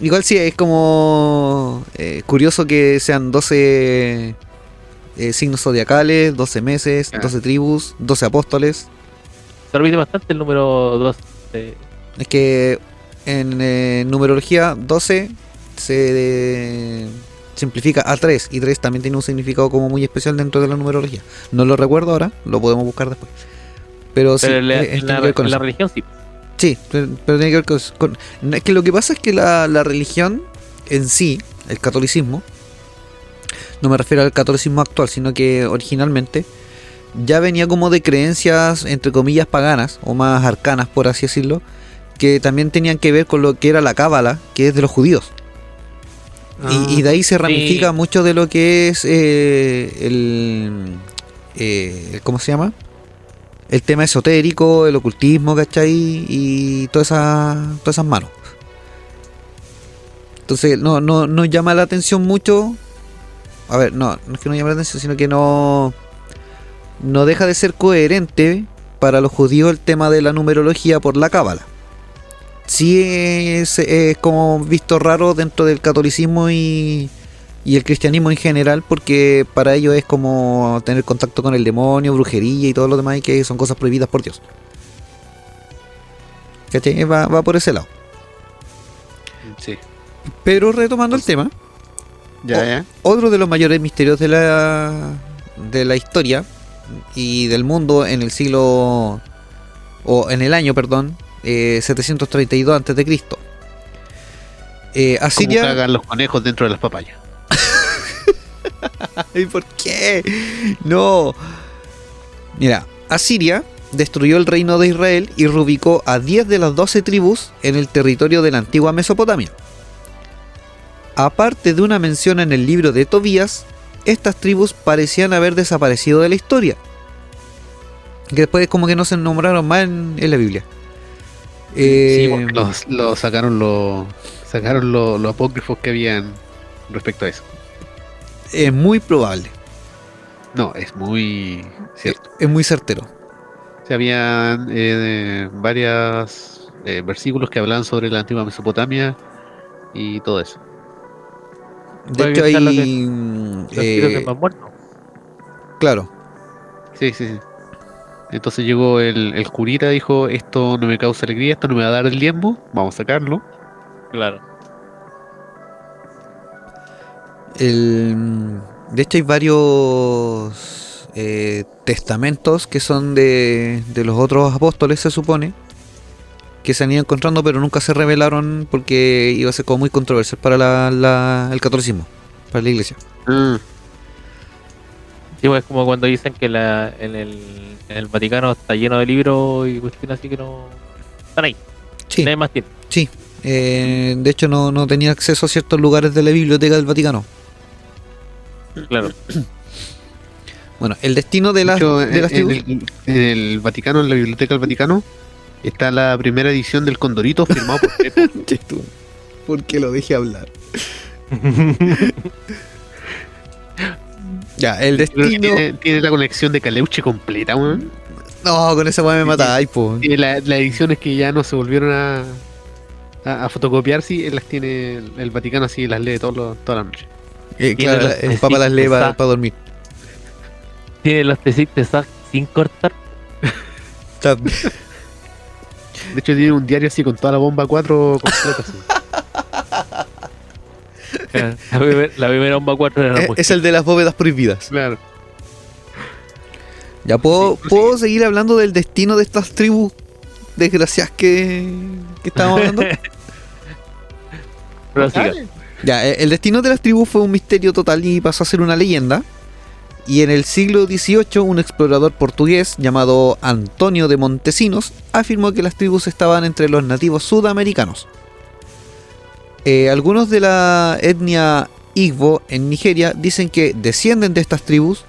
Igual sí, es como eh, curioso que sean 12 eh, signos zodiacales, 12 meses, Ah. 12 tribus, 12 apóstoles. Se repite bastante el número 2. de- Es que en eh, numerología 12 se eh, simplifica a 3 y 3 también tiene un significado como muy especial dentro de la numerología. No lo recuerdo ahora, lo podemos buscar después. Pero sí, pero la, eh, la- que ver con la religión sí. Sí, pero, pero tiene que ver con, Es que lo que pasa es que la, la religión en sí, el catolicismo, no me refiero al catolicismo actual, sino que originalmente ya venía como de creencias, entre comillas, paganas, o más arcanas, por así decirlo, que también tenían que ver con lo que era la cábala, que es de los judíos. Y, y de ahí se ramifica mucho de lo que es eh, el, eh, ¿Cómo se llama? El tema esotérico, el ocultismo, ¿cachai? Y todas esas, todas esas manos. Entonces, no, no, no llama la atención mucho. A ver, no, no es que no llame la atención, sino que no. No deja de ser coherente para los judíos el tema de la numerología por la cábala. Sí es, es como visto raro dentro del catolicismo y, y el cristianismo en general, porque para ellos es como tener contacto con el demonio, brujería y todo lo demás, y que son cosas prohibidas por Dios. ¿Cachai? Va, va por ese lado. Sí. Pero retomando el tema, Ya, ya. otro de los mayores misterios de la, de la historia y del mundo en el siglo, o en el año, perdón, eh, 732 a.C. Eh, ¿Cómo Asiria. cagan los conejos dentro de las papayas? *laughs* ¿Y por qué? No. Mira, Asiria destruyó el reino de Israel y reubicó a 10 de las 12 tribus en el territorio de la antigua Mesopotamia. Aparte de una mención en el libro de Tobías, estas tribus parecían haber desaparecido de la historia. Que después como que no se nombraron más en, en la Biblia. Sí, Eh, porque los, los sacaron los sacaron los, los apócrifos que habían respecto a eso. es muy probable, No, es muy cierto. es muy certero. Se habían eh, varios versículos que hablaban sobre la antigua Mesopotamia y todo eso. De hecho hay... que- Los eh, más muertos. claro, Sí, sí, sí. Entonces llegó el, el curita, dijo, esto no me causa alegría, esto no me va a dar el diezmo, vamos a sacarlo. Claro. El, de hecho hay varios eh, testamentos que son de, de los otros apóstoles, se supone, que se han ido encontrando pero nunca se revelaron porque iba a ser como muy controversial para la- la- el catolicismo, para la iglesia. Sí, pues, es como cuando dicen que la, en, el, en el Vaticano está lleno de libros y cuestiones así que no. Están ahí. Sí, Nadie más tiene. sí. Eh, de hecho no, no tenía acceso a ciertos lugares de la biblioteca del Vaticano. Claro. *clears throat* Bueno, el destino de De las, hecho, de en, las en tribus... el, en el Vaticano, en la biblioteca del Vaticano, está la primera edición del Condorito firmado por *laughs* Pepo. Che, tú, ¿Por qué lo dejé hablar? *laughs* Ya, el destino... Tiene, tiene la colección de Caleuche completa, weón. No, con esa weá me matáis, po. Tiene la- las ediciones que ya no se volvieron a, a, a fotocopiar, sí, él las tiene el, Vaticano así, las lee todos los- toda la noche. Eh, claro, los el Papa las lee para dormir. Tiene los tecitos sin cortar. De hecho, tiene un diario así con toda la bomba 4 completa. así. *laughs* La primera, la primera bomba 4 era la es, música. es el de las bóvedas prohibidas. Claro. Ya puedo, Sí, ¿puedo seguir hablando del destino de estas tribus desgraciadas que, que estábamos hablando. *laughs* Ya, eh, el destino de las tribus fue un misterio total y pasó a ser una leyenda. Y en el siglo XVIII, un explorador portugués llamado Antonio de Montesinos afirmó que las tribus estaban entre los nativos sudamericanos. Eh, algunos de la etnia Igbo en Nigeria dicen que descienden de estas tribus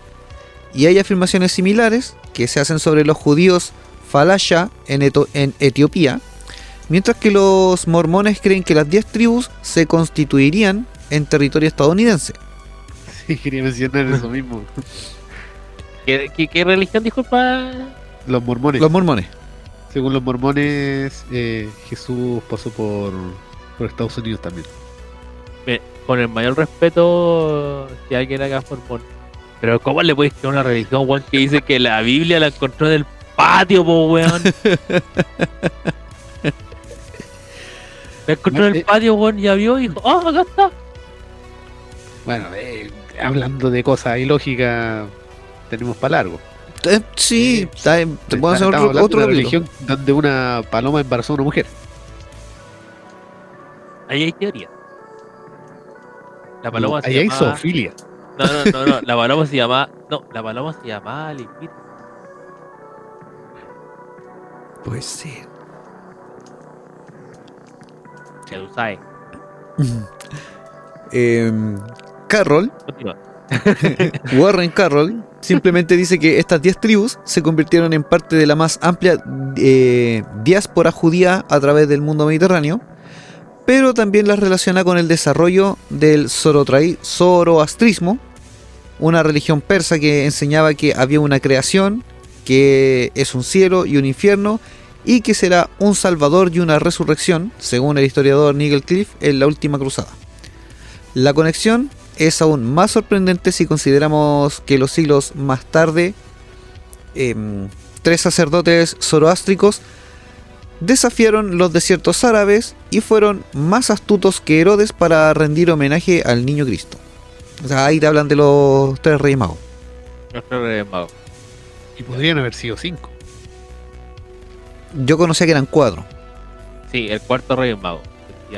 y hay afirmaciones similares que se hacen sobre los judíos Falasha en, Eto- en Etiopía, mientras que los mormones creen que las 10 tribus se constituirían en territorio estadounidense. Sí, quería mencionar eso mismo. *laughs* ¿Qué, qué, qué religión, disculpa? Los mormones. Los mormones. Según los mormones, eh, Jesús pasó por, por Estados Unidos también. Con el mayor respeto, si alguien acá es mormón. Pero ¿cómo le puedes creer a una religión, weón, que dice que la Biblia la encontró en el patio, po, weón? La encontró en el Eh, patio, weón, ya vio y dijo, ¡ah, acá está! Bueno, eh, hablando de cosas ilógicas, tenemos para largo. Eh, sí, Eh, está- te puedo hacer otro, otro de una capítulo. religión donde una paloma embarazó a una mujer. Ahí hay teoría. La paloma se Ahí hay zoofilia. No, no, no, no, la paloma se llama... No, la paloma se llamaba Limpito. Pues sí. Sabes. *laughs* Em, Carroll. *laughs* Warren Carroll, simplemente dice que estas 10 tribus se convirtieron en parte de la más amplia eh, diáspora judía a través del mundo mediterráneo, pero también las relaciona con el desarrollo del zoroastrismo, una religión persa que enseñaba que había una creación, que es un cielo y un infierno, y que será un salvador y una resurrección, según el historiador Nigel Cliff en la última cruzada. La conexión es aún más sorprendente si consideramos que los siglos más tarde, em, tres sacerdotes zoroástricos desafiaron los desiertos árabes y fueron más astutos que Herodes para rendir homenaje al niño Cristo. O sea, ahí te hablan de los tres reyes magos. Los tres reyes magos. Y podrían haber sido cinco. Yo conocía que eran cuatro. Sí, el cuarto rey mago.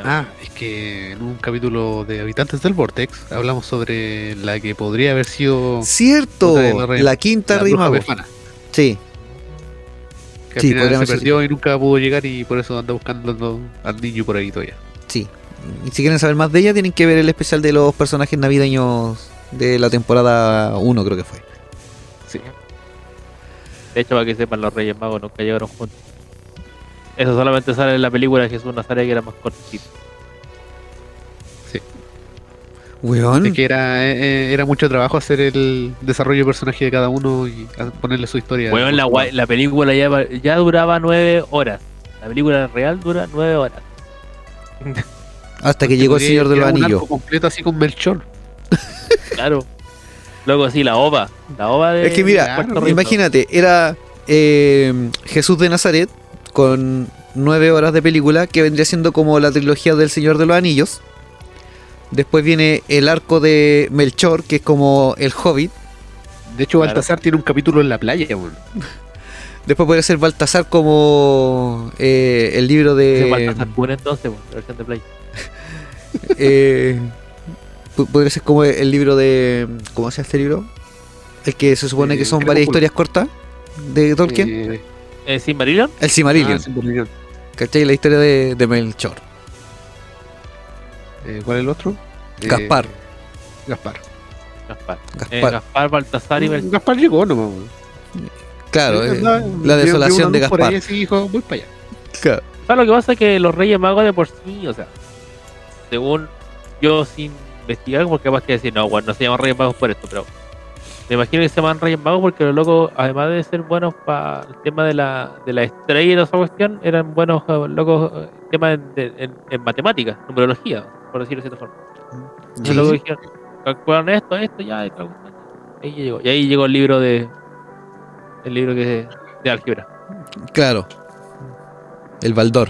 Ah, es que en un capítulo de Habitantes del Vortex hablamos sobre la que podría haber sido ¡Cierto! La quinta la rey mago. Sí, que al Sí, final se decir- perdió y nunca pudo llegar y por eso anda buscando al niño por ahí todavía. sí. Y si quieren saber más de ella, tienen que ver el especial de los personajes navideños de la temporada 1, creo que fue. Sí. De hecho, para que sepan, los reyes magos nunca llegaron juntos. Eso solamente sale en la película de Jesús Nazaret, que era más cortito. Weón. Que era, eh, eh, era mucho trabajo hacer el desarrollo de personaje de cada uno y ponerle su historia. Bueno, la, la película ya, ya duraba nueve horas. La película real dura nueve horas. *laughs* Hasta que llegó el Señor de los Anillos. arco completo así con Melchor. *laughs* Claro. Luego sí, la ova. La ova de. Es que mira, claro, Imagínate, era eh, Jesús de Nazaret con nueve horas de película que vendría siendo como la trilogía del Señor de los Anillos. Después viene el arco de Melchor, que es como el Hobbit. De hecho, Claro. Baltasar tiene un capítulo en la playa, weón. *laughs* Después puede ser Baltasar como eh, el libro de... falta Sakura entonces, bueno, la versión de Play. *laughs* eh, podría ser como el libro de... ¿Cómo se llama este libro? El que se supone que Eh, son varias historias cortas de Tolkien. Eh, Eh, ¿Sí, Marillion? el Silmarillion. ah, Silmarillion. ¿Cachai? La historia de, de Melchor. Eh, ¿Cuál es el otro? Eh, Gaspar. Gaspar. Gaspar. Eh, Gaspar. Gaspar, Baltasar y Melchor. Gaspar llegó nomás. Claro, la vio desolación de luz por Gaspar. ahí dijo, voy para allá. Claro. O sea, lo que pasa es que los Reyes Magos de por sí, o sea, según yo sin investigar, porque capaz que decir, no, bueno, no se llaman Reyes Magos por esto, pero me imagino que se llaman Reyes Magos porque los locos, además de ser buenos para el tema de la, de la estrella y toda esa cuestión, eran buenos locos temas en, de- en, en matemáticas, numerología, por decirlo de cierta forma. Sí. luego dijeron, calcularon esto, esto, ya, y ahí llegó. Y ahí llegó el libro de el libro que de álgebra. Claro. El Baldor.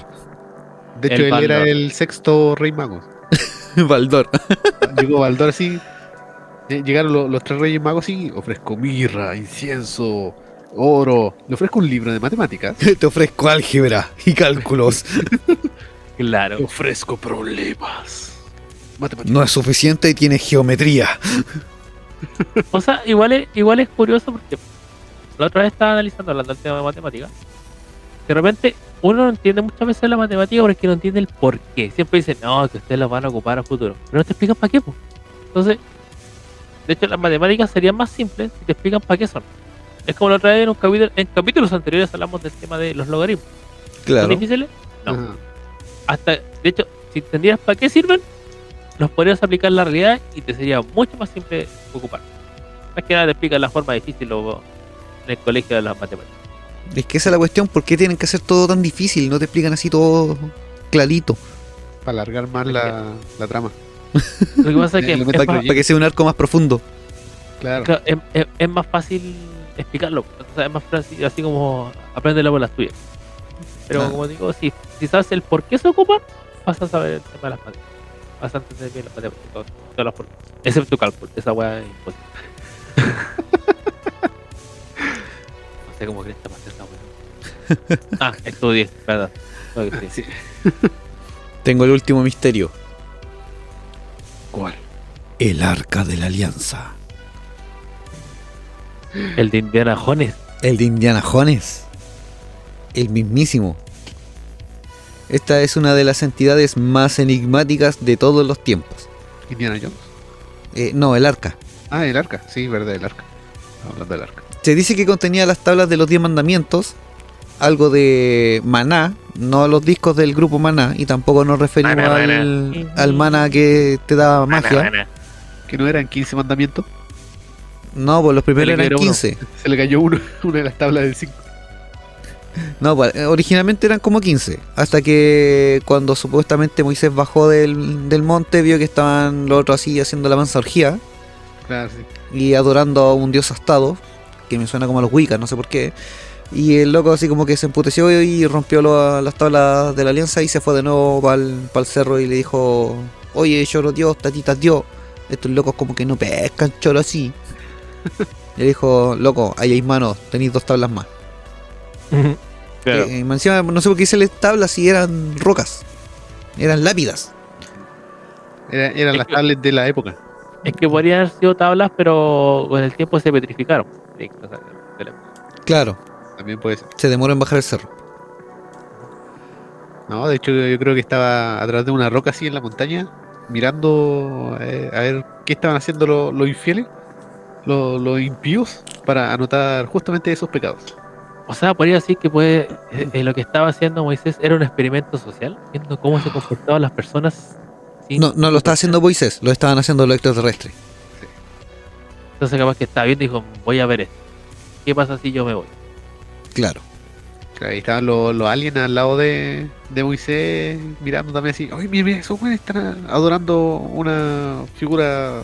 De El hecho, él Baldor. era el sexto rey mago. *laughs* Baldor. Llegó Baldor así. Llegaron lo- los tres reyes magos y ofrezco mirra, incienso, oro. Le ofrezco un libro de matemáticas. *laughs* Te ofrezco álgebra y cálculos. *laughs* Claro. Le ofrezco problemas. No es suficiente y tiene geometría. *laughs* O sea, igual es, igual es curioso porque la otra vez estaba analizando hablando del tema de matemáticas. De repente uno no entiende muchas veces la matemática porque no entiende el por qué. Siempre dicen, no, que ustedes las van a ocupar a futuro. Pero no te explican para qué. po. Entonces, de hecho, las matemáticas serían más simples si te explican para qué son. Es como la otra vez en, un capítulo, en capítulos anteriores hablamos del tema de los logaritmos. ¿Son Claro. difíciles? No. Ajá. Hasta, de hecho, si entendieras para qué sirven, los podrías aplicar en la realidad y te sería mucho más simple ocupar. Más que nada te explican la forma difícil o en el colegio de las matemáticas. Es que esa es la cuestión, ¿por qué tienen que hacer todo tan difícil? No te explican así todo clarito. Para alargar más la, la trama. *laughs* Lo que pasa es que *laughs* es, más. Para que sea un arco más profundo. Claro. claro, es- es- es más fácil explicarlo. O sea, es más fácil, así como aprenderlo por las tuyas. Pero Ah. como digo, si, si sabes el por qué se ocupa, vas a saber el tema de las matemáticas. Vas a entender bien las matemáticas. todas- todas las formas. Excepto cálculo, esa weá es imposible. *laughs* no sé cómo crees que pasé esa weá. Ah, estudié, verdad. Estudiar. Sí. Tengo el último misterio. ¿Cuál? El arca de la alianza. El de Indiana Jones. El de Indiana Jones. El mismísimo. Esta es una de las entidades más enigmáticas de todos los tiempos. Indiana Jones. Eh, no, el arca. Ah, el arca. Sí, verdad, el arca. Estamos hablando del arca. Se dice que contenía las tablas de los 10 mandamientos, algo de maná, no los discos del grupo maná, y tampoco nos referimos Maná, al, maná. al maná que te daba magia. Que no eran 15 mandamientos. No, pues los primeros eran cayó uno. 15. Se le cayó uno, *laughs* una de las tablas del 5. No, pues, eh, originalmente eran como 15. Hasta que cuando supuestamente Moisés bajó del, del monte, vio que estaban los otros así haciendo la mansa orgía Claro, sí. y adorando a un dios astado, que me suena como a los Wiccas, no sé por qué. Y el loco así como que se emputeció y rompió lo- las tablas de la alianza y se fue de nuevo para el, cerro y le dijo, oye, lloro Dios, tatitas Dios. Estos locos como que no pescan choro así. *laughs* le dijo, loco, ahí hay manos, tenéis dos tablas más. Claro. Eh, encima, no sé por qué se les tablas si eran rocas. Eran lápidas. Era- eran Es las que- tablets de la época. Es que podrían haber sido tablas, pero con el tiempo se petrificaron. Claro, También puede ser. se demoró en bajar el cerro. No, de hecho yo creo que estaba atrás de una roca así en la montaña, mirando eh, a ver qué estaban haciendo lo- los infieles, los, los impíos, para anotar justamente esos pecados. O sea, podría decir que puede, eh, eh, lo que estaba haciendo Moisés era un experimento social, viendo cómo se comportaban las personas. No, no lo estaba haciendo Moisés, lo estaban haciendo los extraterrestres. Entonces, capaz que estaba viendo y dijo: Voy a ver esto. ¿Qué pasa si yo me voy? Claro. Ahí estaban los, los aliens al lado de, de Moisés, mirando también así, oye, mira, mira, esos güeyes están adorando una figura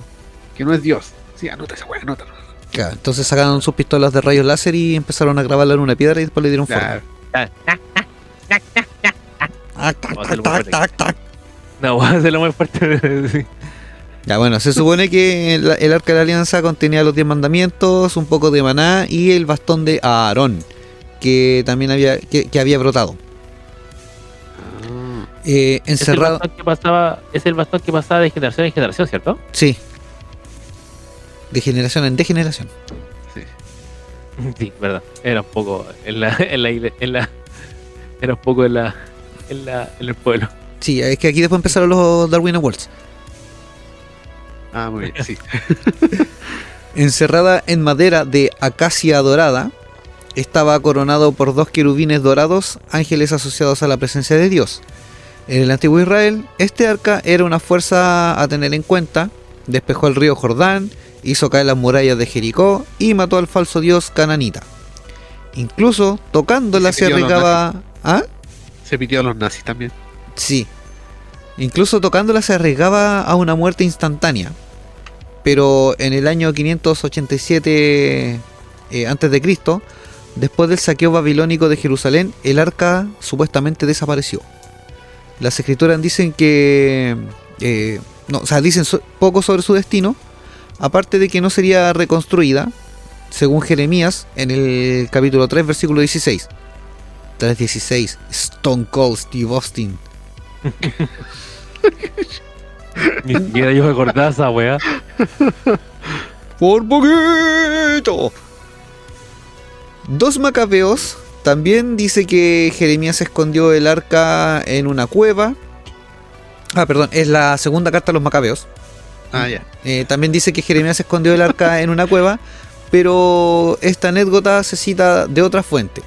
que no es Dios. Sí, anota esa weá, anótalo. Claro, Entonces sacaron sus pistolas de rayos láser y empezaron a grabarla en una piedra y después le dieron. Ah, tac. No, voy a hacerlo muy fuerte. *laughs* sí. Ya bueno, se supone que el, el arca de la alianza contenía los 10 mandamientos, un poco de maná y el bastón de Aarón, que también había, que, que había brotado. Ah, Eh, Es el, encerrado. bastón que pasaba, es el bastón que pasaba de generación en generación, ¿cierto? Sí. De generación en degeneración. sí. Sí, verdad. Era un poco en la, en la, en la era un poco en la, en la, en el pueblo. Sí, es que aquí después empezaron los Darwin Awards. Ah, muy bien, sí. *laughs* Encerrada en madera de acacia dorada, estaba coronado por dos querubines dorados, ángeles asociados a la presencia de Dios. En el antiguo Israel, este arca era una fuerza a tener en cuenta, despejó el río Jordán, hizo caer las murallas de Jericó y mató al falso dios cananita. Incluso tocándola se pidió arriesgaba... ¿Ah? Se pitió a los nazis también. Sí. Incluso tocándola se arriesgaba a una muerte instantánea. Pero en el año 587 eh, antes de Cristo, después del saqueo babilónico de Jerusalén, el arca supuestamente desapareció. Las escrituras dicen que eh, no, o sea, dicen so- poco sobre su destino, aparte de que no sería reconstruida, según Jeremías en el capítulo 3, versículo 16. 3.16, Stone Cold Steve Austin. *laughs* Ni siquiera yo me acordaba esa weá. Por poquito. Dos macabeos también dice que Jeremías escondió el arca en una cueva. Ah, perdón, es la segunda carta a los macabeos. Ah, ya. Eh, también dice que Jeremías escondió el arca en una cueva, pero esta anécdota se cita de otra fuente.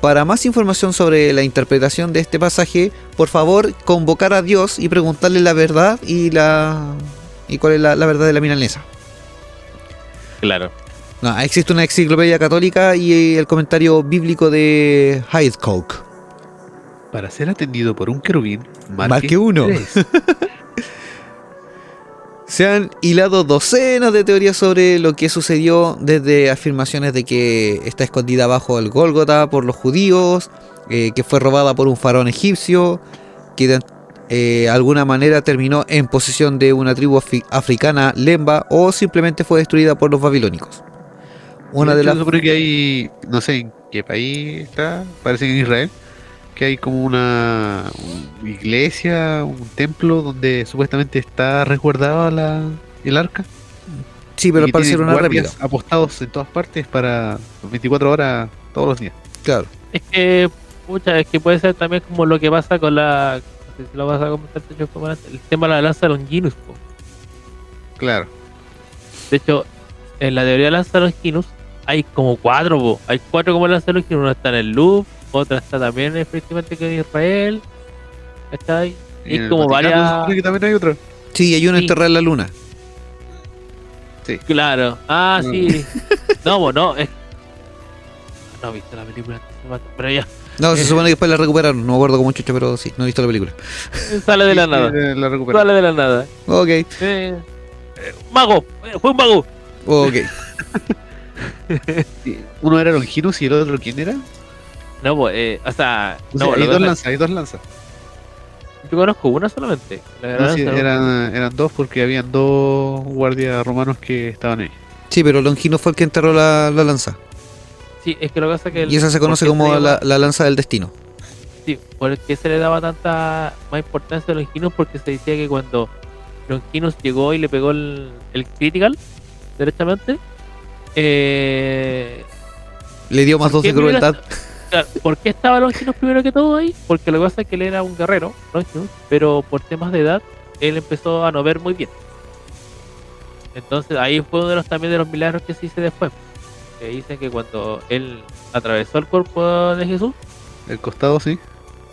Para más información sobre la interpretación de este pasaje, por favor convocar a Dios y preguntarle la verdad y la y cuál es la, la verdad de la milanesa. Claro. No, existe una enciclopedia católica y el comentario bíblico de Hydecock. Para ser atendido por un querubín, Marque uno. *laughs* Se han hilado docenas de teorías sobre lo que sucedió, desde afirmaciones de que está escondida bajo el Gólgota por los judíos, eh, que fue robada por un faraón egipcio, que de eh, alguna manera terminó en posesión de una tribu afri- africana lemba o simplemente fue destruida por los babilónicos. Una de las que hay, no sé en qué país está, parece que en Israel, que hay como una, una iglesia, un templo donde supuestamente está resguardada la, el arca. sí, pero tienen una réplica. apostados en todas partes para 24 horas todos los días. Claro. Es que, pucha, es que puede ser también como lo que pasa con la. No sé si lo vas a comentar, Techo, como antes, el tema de la lanza Longinus. po. Claro. De hecho, en la teoría de lanza Longinus hay como cuatro, po. hay cuatro como lanza Longinus. Una está en el Louvre, otra está también efectivamente que en Israel. Está ahí. Y el como varias. que también hay otra. Sí, hay una Sí. enterrada en la luna. Claro. Ah, No. sí. No, po, no, es. No he visto la película, pero ya. No, se supone que después la recuperaron. No me acuerdo cómo chucha, pero sí, no he visto la película. *laughs* Sale de la Sí, nada. sí, La recuperaron. Sale de la nada. Ok, Eh, mago, eh, fue un mago. ok. *laughs* Sí, Uno era Longinus y el otro, ¿quién era? No, pues, eh, o sea, O no, sea, hay dos lanzas, hay dos lanzas. yo conozco una solamente. La No, sí, eran, eran dos porque habían dos guardias romanos que estaban ahí. Sí, pero Longino fue el que enterró la, la lanza. Sí, es que lo que pasa es que. el- Y esa se conoce ¿por qué como se la, la lanza del destino. Sí, ¿por qué se le daba tanta más importancia a Longinus? Porque se decía que cuando Longinus llegó y le pegó el, el critical, derechamente, eh, Le dio más ¿Por dos de crueldad. Claro, ¿Por qué estaba Longinus primero que todo ahí? Porque lo que pasa es que él era un guerrero, Longinus, pero por temas de edad, él empezó a no ver muy bien. Entonces ahí fue uno de los también de los milagros que se hizo después. Que dicen que cuando él atravesó el cuerpo de Jesús, El costado, sí.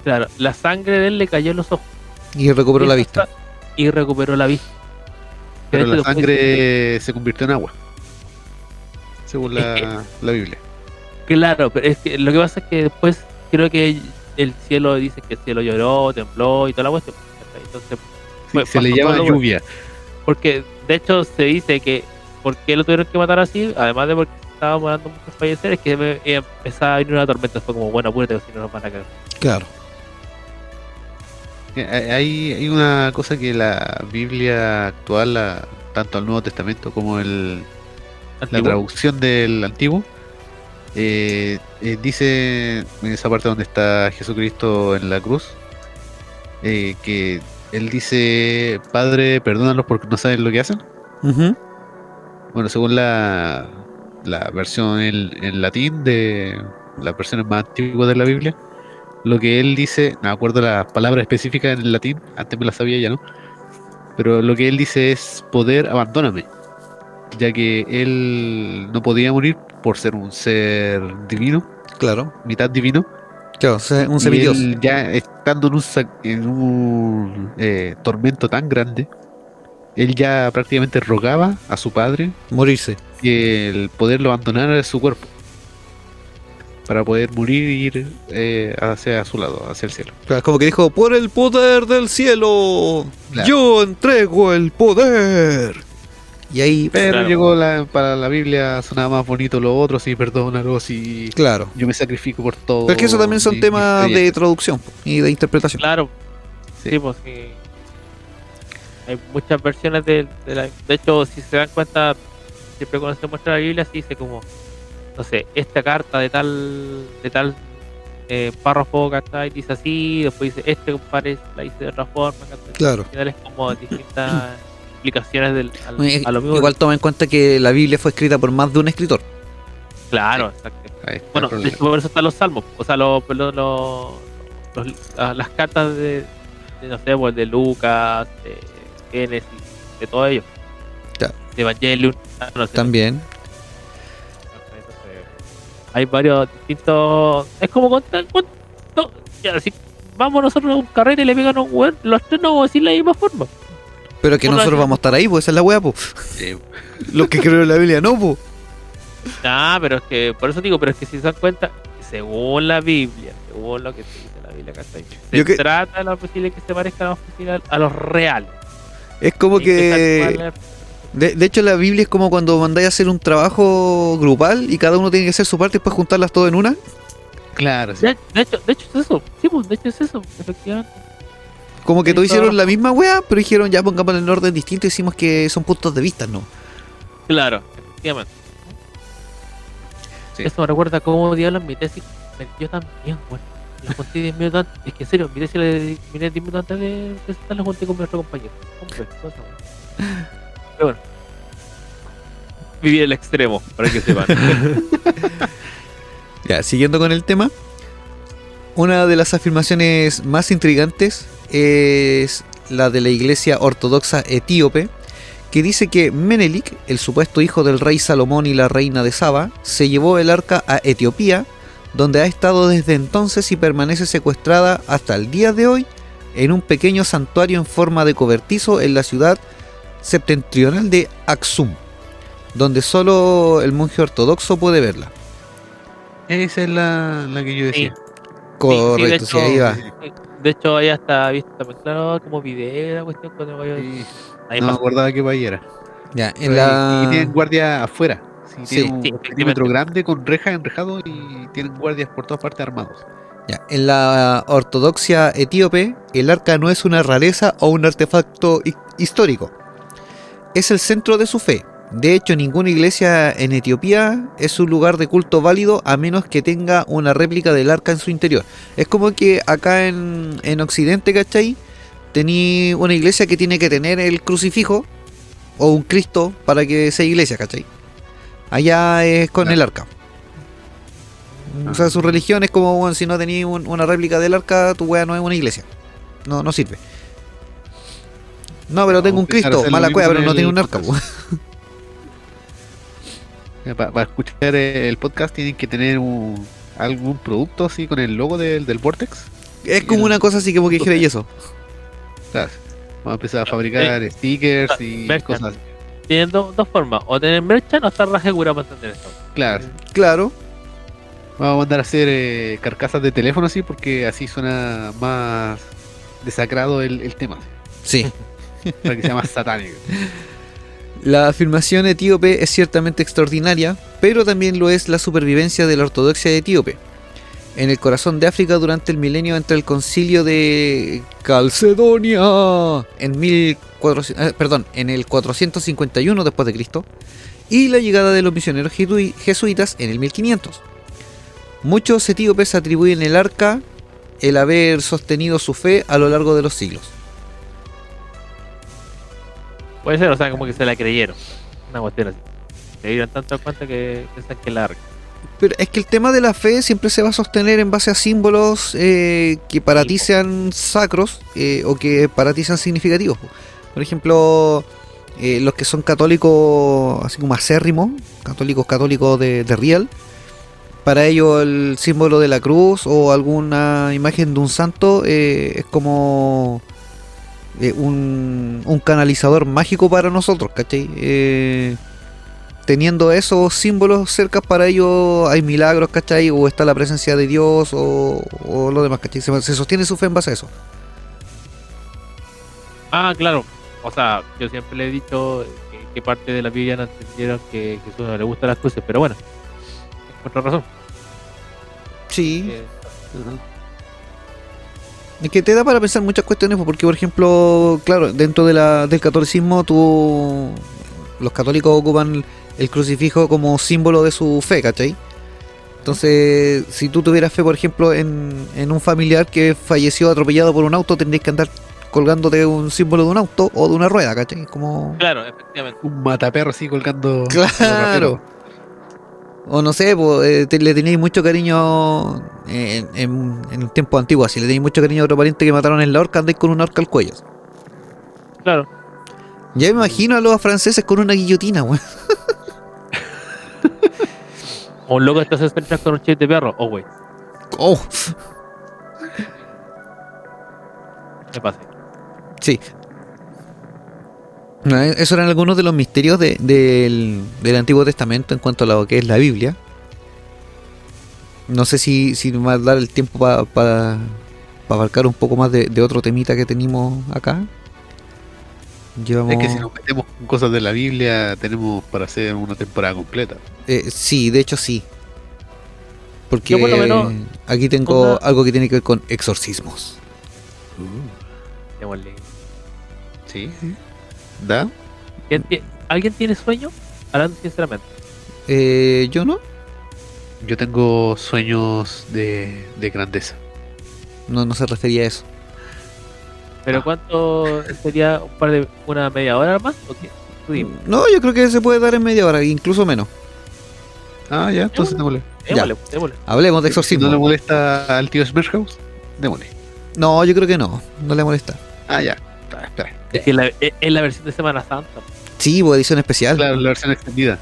claro, la sangre de él le cayó en los ojos. Y recuperó Y la vista. Y recuperó la vista. Pero la sangre se convirtió en agua. Según la, la Biblia. Claro, pero es que lo que pasa es que después creo que el cielo dice que el cielo lloró, tembló y toda la cuestión. Entonces, Sí, Fue- se le llama lluvia. porque de hecho se dice que por qué lo tuvieron que matar así, además de porque estaba morando muchos fallecer, es que me- empezaba a venir una tormenta. Fue como, bueno, apúrate, si no nos van a caer. Claro. Eh, Hay, hay una cosa que la Biblia actual, la- tanto el Nuevo Testamento como el, la traducción del Antiguo, eh, eh, dice en esa parte donde está Jesucristo en la cruz, eh, que él dice, Padre, perdónalos porque no saben lo que hacen. Bueno, según la, la versión en, en latín de las versiones más antiguas de la Biblia, lo que él dice, no me acuerdo las palabras específicas en el latín, antes me las sabía ya, ¿no? Pero lo que él dice es poder, abandóname, ya que él no podía morir por ser un ser divino, Claro. mitad divino, Claro, un y semidios. él ya estando en un, en un eh, tormento tan grande, él ya prácticamente rogaba a su padre Morirse. que el poderlo abandonar a su cuerpo para poder morir y ir eh, hacia su lado, hacia el cielo. Claro, como que dijo, por el poder del cielo, Claro. yo entrego el poder. Y ahí, Pero Claro. llegó la, para la Biblia sonaba más bonito lo otro, sí, perdónalo, sí, claro. yo me sacrifico por todo. Pero es que eso también son temas de traducción y de interpretación. Claro, Sí. sí, pues sí. Hay muchas versiones de, de la. De hecho, si se dan cuenta, siempre cuando se muestra la Biblia, se dice como, no sé, esta carta de tal, de tal eh, párrafo, ¿cachai? Dice así, después dice este compadre la dice de otra forma, ¿cachai? Claro. Es como distintas *clears throat* explicaciones del, al- Eh, a lo mismo. Igual toma en cuenta que la Biblia fue escrita por más de un escritor. Claro, exacto. Bueno, de hecho, *laughs* por eso están los salmos, o sea, los, perdón, los, los- las, cartas de, de, no sé, pues, de Lucas, de Génesis, de todo ello. Ya. De Evangelion, ah, no sé, También. Hay varios distintos. Es como contar. No, ya, si vamos nosotros a un carrera y le pegan a un weón, los tres no vamos a decir la misma forma. Pero que nosotros vamos a estar ahí, pues esa es la weá, pues. Sí. Los que creen en la Biblia, no, pues. Ah, pero es que, por eso digo, pero es que si se dan cuenta, según la Biblia, según lo que se dice la Biblia, ¿cachai? Se que- trata lo posible que se parezca lo más posible a, a los reales. Es como Y que. De, de hecho, la Biblia es como cuando mandáis a hacer un trabajo grupal y cada uno tiene que hacer su parte y después juntarlas todas en una. Claro, sí. De, de hecho, de hecho es eso, sí, pues, de hecho es eso, efectivamente. Como que todos todo. hicieron la misma weá, pero dijeron ya pongámoslo en orden distinto y decimos que son puntos de vista, ¿no? Claro, efectivamente. Sí. Eso me recuerda cómo diablos mi tesis. me- Yo también, bueno. La conté 10 minutos antes. Es que en serio, mi tesis la terminé 10 minutos antes de presentar la junté con mi otro compañero. Hombre, cosa, weón. Pero bueno. Viví el extremo, para que sepan. *laughs* Ya, siguiendo con el tema. Una de las afirmaciones más intrigantes es la de la iglesia ortodoxa etíope, que dice que Menelik, el supuesto hijo del rey Salomón y la reina de Saba, se llevó el arca a Etiopía, donde ha estado desde entonces y permanece secuestrada hasta el día de hoy en un pequeño santuario en forma de cobertizo en la ciudad septentrional de Aksum, donde solo el monje ortodoxo puede verla. Esa es la, la que yo decía. Correcto, sí, hecho, ahí va. De hecho, ahí está visto claro, como video la cuestión cuando voy a Sí. Ahí No me acordaba que país era. Ya, en Y- la... Y tienen guardia afuera. Sí, Sí. tienen un Sí, perímetro grande con rejas enrejado y tienen guardias por todas partes armados. ya, en la ortodoxia etíope, el arca no es una rareza o un artefacto hi- histórico. Es el centro de su fe. De hecho, ninguna iglesia en Etiopía es un lugar de culto válido a menos que tenga una réplica del arca en su interior. Es como que acá en, en Occidente, ¿cachai? Tení una iglesia que tiene que tener el crucifijo o un Cristo para que sea iglesia, ¿cachai? Allá es con el arca. O sea, su religión es como, bueno, si no tenías un- una réplica del arca, tu wea no es una iglesia. No, no sirve. No, pero No, tengo un Cristo, mala cueva, pero no tiene un arca. podcast. Po. Para, escuchar eh, el podcast tienen que tener un, algún producto así con el logo del, del Vortex. Es como una cosa así como que dijera y eso. Claro. Vamos a empezar a fabricar stickers y merch. cosas así. Tienen do- dos formas, o tener merchan o estar segura para entender esto. Claro. Claro. Vamos a mandar a hacer eh, carcasas de teléfono así porque así suena más desacrado el, el tema. Sí. *laughs* Para que sea más satánico. *laughs* La afirmación etíope es ciertamente extraordinaria, pero también lo es la supervivencia de la ortodoxia etíope. En el corazón de África durante el milenio entre el concilio de Calcedonia en 1400, eh, el 451 después de Cristo y la llegada de los misioneros jesu- jesuitas en el 1500. Muchos etíopes atribuyen el arca el haber sostenido su fe a lo largo de los siglos. Puede ser, o sea, como que se la creyeron. Una cuestión así. Se dieron tanto en cuenta que piensan que es larga. Pero es que el tema de la fe siempre se va a sostener en base a símbolos eh, que para Sí, ti sean sacros eh, o que para ti sean significativos. po. Por ejemplo, eh, los que son católicos, así como acérrimos, católicos católicos de, de real, para ellos el símbolo de la cruz o alguna imagen de un santo es como eh, un, un canalizador mágico para nosotros, ¿cachai? Eh, teniendo esos símbolos cerca para ellos hay milagros, ¿cachai? O está la presencia de Dios o, o lo demás, ¿cachai? Se, se sostiene su fe en base a eso. Ah, claro. O sea, yo siempre le he dicho que, que parte de la Biblia no entendieron que Jesús no le gustan las cruces, pero bueno, es otra razón. Sí. Eh, Es que te da para pensar muchas cuestiones, porque por ejemplo, claro, dentro de la, del catolicismo, tú, los católicos ocupan el crucifijo como símbolo de su fe, ¿cachai? Entonces, si tú tuvieras fe, por ejemplo, en, en un familiar que falleció atropellado por un auto, tendrías que andar colgándote un símbolo de un auto o de una rueda, ¿cachai? Como... Claro, efectivamente. Un mataperro así colgando. *laughs* Claro. O no sé, po, eh, te- le tenéis mucho cariño en, en, en el tiempo antiguo, si le tenéis mucho cariño a otro pariente que mataron en la horca, andáis con una horca al cuello. Claro. Ya me imagino a los franceses con una guillotina, weón. O *laughs* un loco se encuentra con un chip de perro. Oh, güey. Oh, Me pasa. sí. No, eh, Esos eran algunos de los misterios de- del, del Antiguo Testamento en cuanto a lo que es la Biblia. No sé si, si me va a dar el tiempo para abarcar un poco más de, de otro temita que tenemos acá. Llevamos... Es que si nos metemos con cosas de la Biblia, tenemos para hacer una temporada completa. Eh, sí, de hecho sí. Porque Yo por lo menos- aquí tengo una- algo que tiene que ver con exorcismos. Démosle. Sí. ¿Da? ¿Quién tie- ¿Alguien tiene sueño? Hablando sinceramente. Eh, ¿Yo no? Yo tengo sueños de, de grandeza. No, no se refería a eso. ¿Pero cuánto sería? ¿Un par de una media hora más? ¿O qué? No, yo creo que se puede dar en media hora, incluso menos. Ah, ya, entonces démosle. Démosle, démosle. Hablemos de Si no exorcismo. le molesta al tío Smerhouse, démosle. No, yo creo que no. No le molesta. Ah, ya. Espera. Es que la- es es la versión de Semana Santa. Sí, pues, edición especial. Claro, la versión extendida.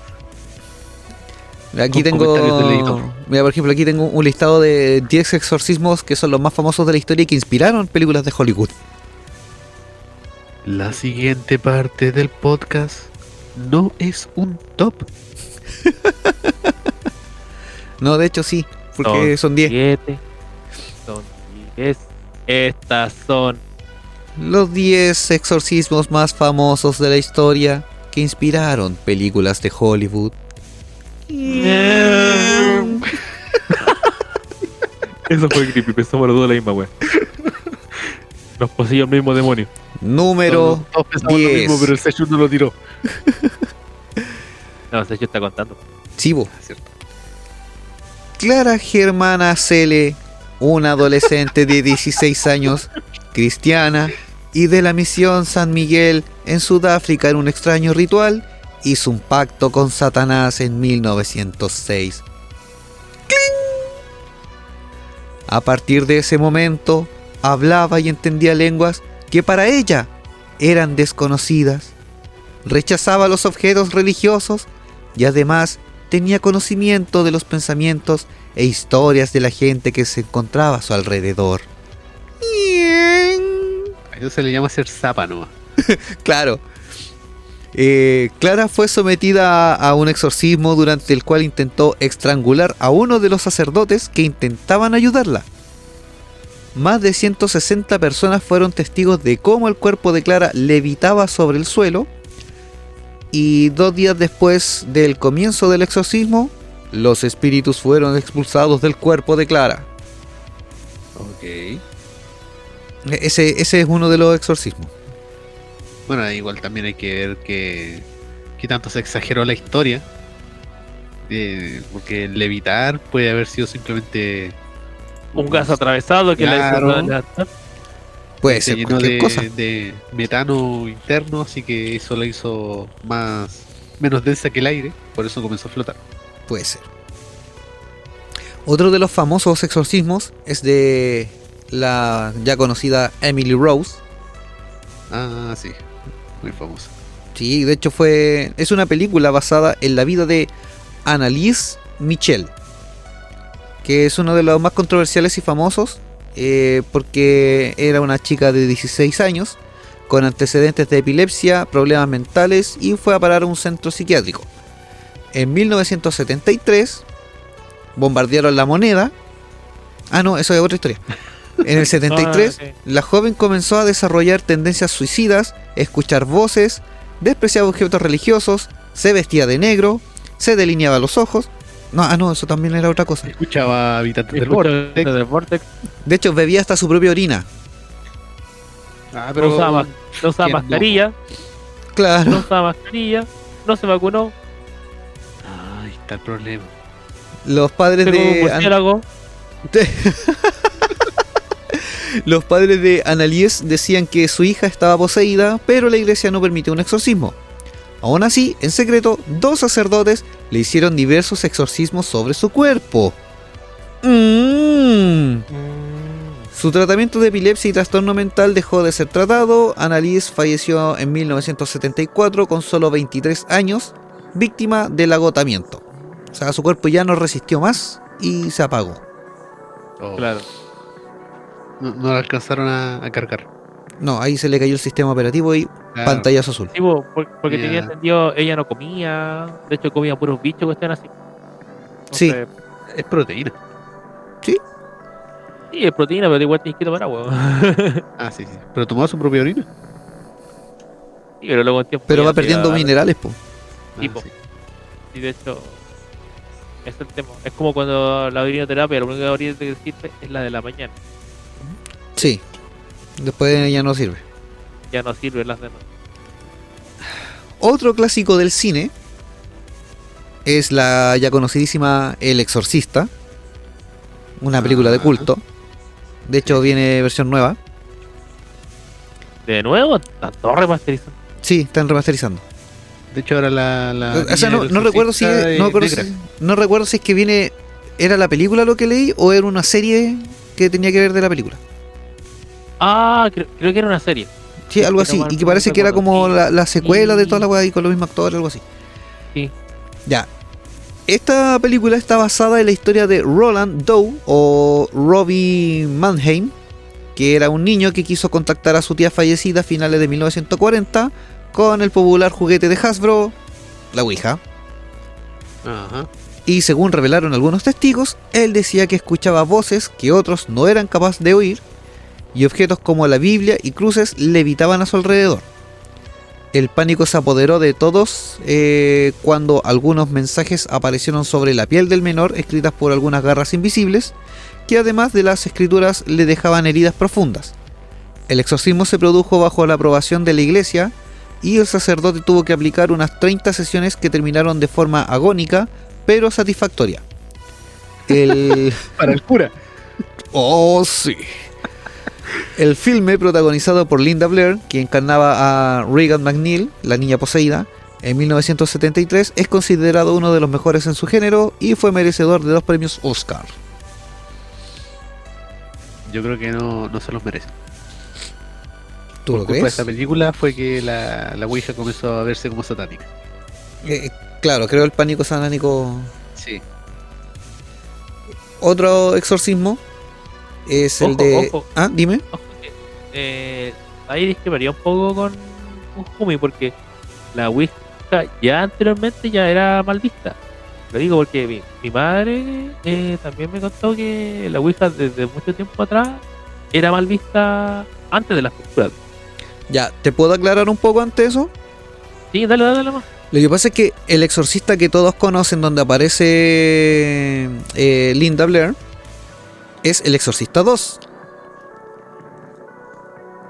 Aquí tengo. Mira, por ejemplo, aquí tengo un listado de 10 exorcismos que son los más famosos de la historia y que inspiraron películas de Hollywood. La siguiente parte del podcast no es un top. *laughs* No, de hecho sí, porque son 10. Siete. Son diez. Estas son. Los 10 exorcismos más famosos de la historia que inspiraron películas de Hollywood. *laughs* Eso fue creepy, pensamos los dos la misma wea. Nos poseyó el mismo demonio. Número Todos- todos pensamos lo 10. mismo, pero el Sechus no lo tiró. No, sé, yo está contando. Chivo. Ah, cierto. Clara Germana Cele, una adolescente de 16 años, cristiana, y de la misión San Miguel en Sudáfrica en un extraño ritual, hizo un pacto con Satanás en 1906. ¡Cling! A partir de ese momento, hablaba y entendía lenguas que para ella eran desconocidas. Rechazaba los objetos religiosos y además tenía conocimiento de los pensamientos e historias de la gente que se encontraba a su alrededor. Eso se le llama ser zapa nomás. *laughs* Claro. Eh, Clara fue sometida a, un exorcismo durante el cual intentó estrangular a uno de los sacerdotes que intentaban ayudarla. Más de 160 personas fueron testigos de cómo el cuerpo de Clara levitaba sobre el suelo. Y dos días después del comienzo del exorcismo, los espíritus fueron expulsados del cuerpo de Clara. Ok. Ese, ese es uno de los exorcismos. Bueno, igual también hay que ver que, que tanto se exageró la historia. Eh, porque el levitar puede haber sido simplemente Un gas atravesado que Claro. le Puede se ser cualquier de, cosa. de metano interno, así que eso la hizo más menos densa que el aire, por eso comenzó a flotar. Puede ser. Otro de los famosos exorcismos es de la ya conocida Emily Rose. Ah, sí, muy famoso. Sí, de hecho fue es una película basada en la vida de Annalise Michel, que es uno de los más controversiales y famosos eh, porque era una chica de 16 años con antecedentes de epilepsia, problemas mentales y fue a parar a un centro psiquiátrico. En 1973 bombardearon la moneda. Ah, no, eso es otra historia. En el 73 Ah, la joven comenzó a desarrollar tendencias suicidas, escuchar voces, despreciaba objetos religiosos, se vestía de negro, se delineaba los ojos. No, ah, no, eso también era otra cosa. Escuchaba habitantes del Vortex. del Vortex. De hecho, bebía hasta su propia orina. Ah, No usaba, no usaba ¿quién no? mascarilla. No Claro. usaba mascarilla. No se vacunó. Ahí está el problema. Los padres Tengo un de. Murciélago. *laughs* Los padres de Annalise decían que su hija estaba poseída, pero la iglesia no permitió un exorcismo. Aún así, en secreto, dos sacerdotes le hicieron diversos exorcismos sobre su cuerpo. Mm. Su tratamiento de epilepsia y trastorno mental dejó de ser tratado. Annalise falleció en 1974 con solo 23 años, víctima del agotamiento. O sea, su cuerpo ya no resistió más y se apagó. Oh, Claro. No, no la alcanzaron a, a cargar. No, ahí se le cayó el sistema operativo y Claro. pantallazo azul. Sí, po, por- porque tenía entendido, ella no comía. De hecho, comía puros bichos que están así. Sí. Es proteína. Sí, es proteína, pero igual tienes que tomar agua. *laughs* Ah, sí, sí. Pero tomaba su propia orina. sí, pero luego en tiempo Pero va perdiendo minerales, po. Ah, sí. Sí, de hecho, es el tema. Es como cuando la orinoterapia, la única orina que sirve es la de la mañana. Sí. Después ya no sirve. Ya no sirven las demás. Otro clásico del cine es la ya conocidísima El Exorcista. Una película de Ah. culto. De hecho, viene versión nueva. De nuevo, están todos remasterizando. Sí, están remasterizando. De hecho, ahora la. la o sea, no, recuerdo si no si, no recuerdo si es que viene. ¿Era la película lo que leí o era una serie que tenía que ver de la película? Ah, creo, creo que era una serie. Sí, algo así. Y que parece que era como la, la secuela de toda la weá y con los mismos actores, algo así. Sí. Ya. Esta película está basada en la historia de Roland Doe o Robbie Mannheim, que era un niño que quiso contactar a su tía fallecida a finales de 1940 con el popular juguete de Hasbro, la Ouija. Ajá. Y según revelaron algunos testigos, él decía que escuchaba voces que otros no eran capaces de oír y objetos como la Biblia y cruces levitaban a su alrededor. El pánico se apoderó de todos eh, cuando algunos mensajes aparecieron sobre la piel del menor escritas por algunas garras invisibles que además de las escrituras le dejaban heridas profundas. El exorcismo se produjo bajo la aprobación de la iglesia y el sacerdote tuvo que aplicar unas 30 sesiones que terminaron de forma agónica pero satisfactoria. *laughs* El... Para el cura. Oh, sí. El filme, protagonizado por Linda Blair, que encarnaba a Regan McNeil, la niña poseída, en 1973, es considerado uno de los mejores en su género y fue merecedor de dos premios Oscar. Yo creo que no, no se los merece. ¿Tú Por lo culpa de crees? esta película fue que la, la Ouija comenzó a verse como satánica. Eh, claro, creo el pánico satánico. Sí. Otro exorcismo es el Ojo, de. ojo. Ah, dime. Ojo que, eh, ahí discreparía un poco con un Jumi porque la Ouija ya anteriormente ya era mal vista. Lo digo porque mi, mi madre eh, también me contó que la Ouija desde mucho tiempo atrás era mal vista antes de las películas. Ya, ¿te puedo aclarar un poco ante eso? Sí, dale, dale, dale más. Lo que pasa es que el exorcista que todos conocen, donde aparece eh, Linda Blair, es el exorcista 2.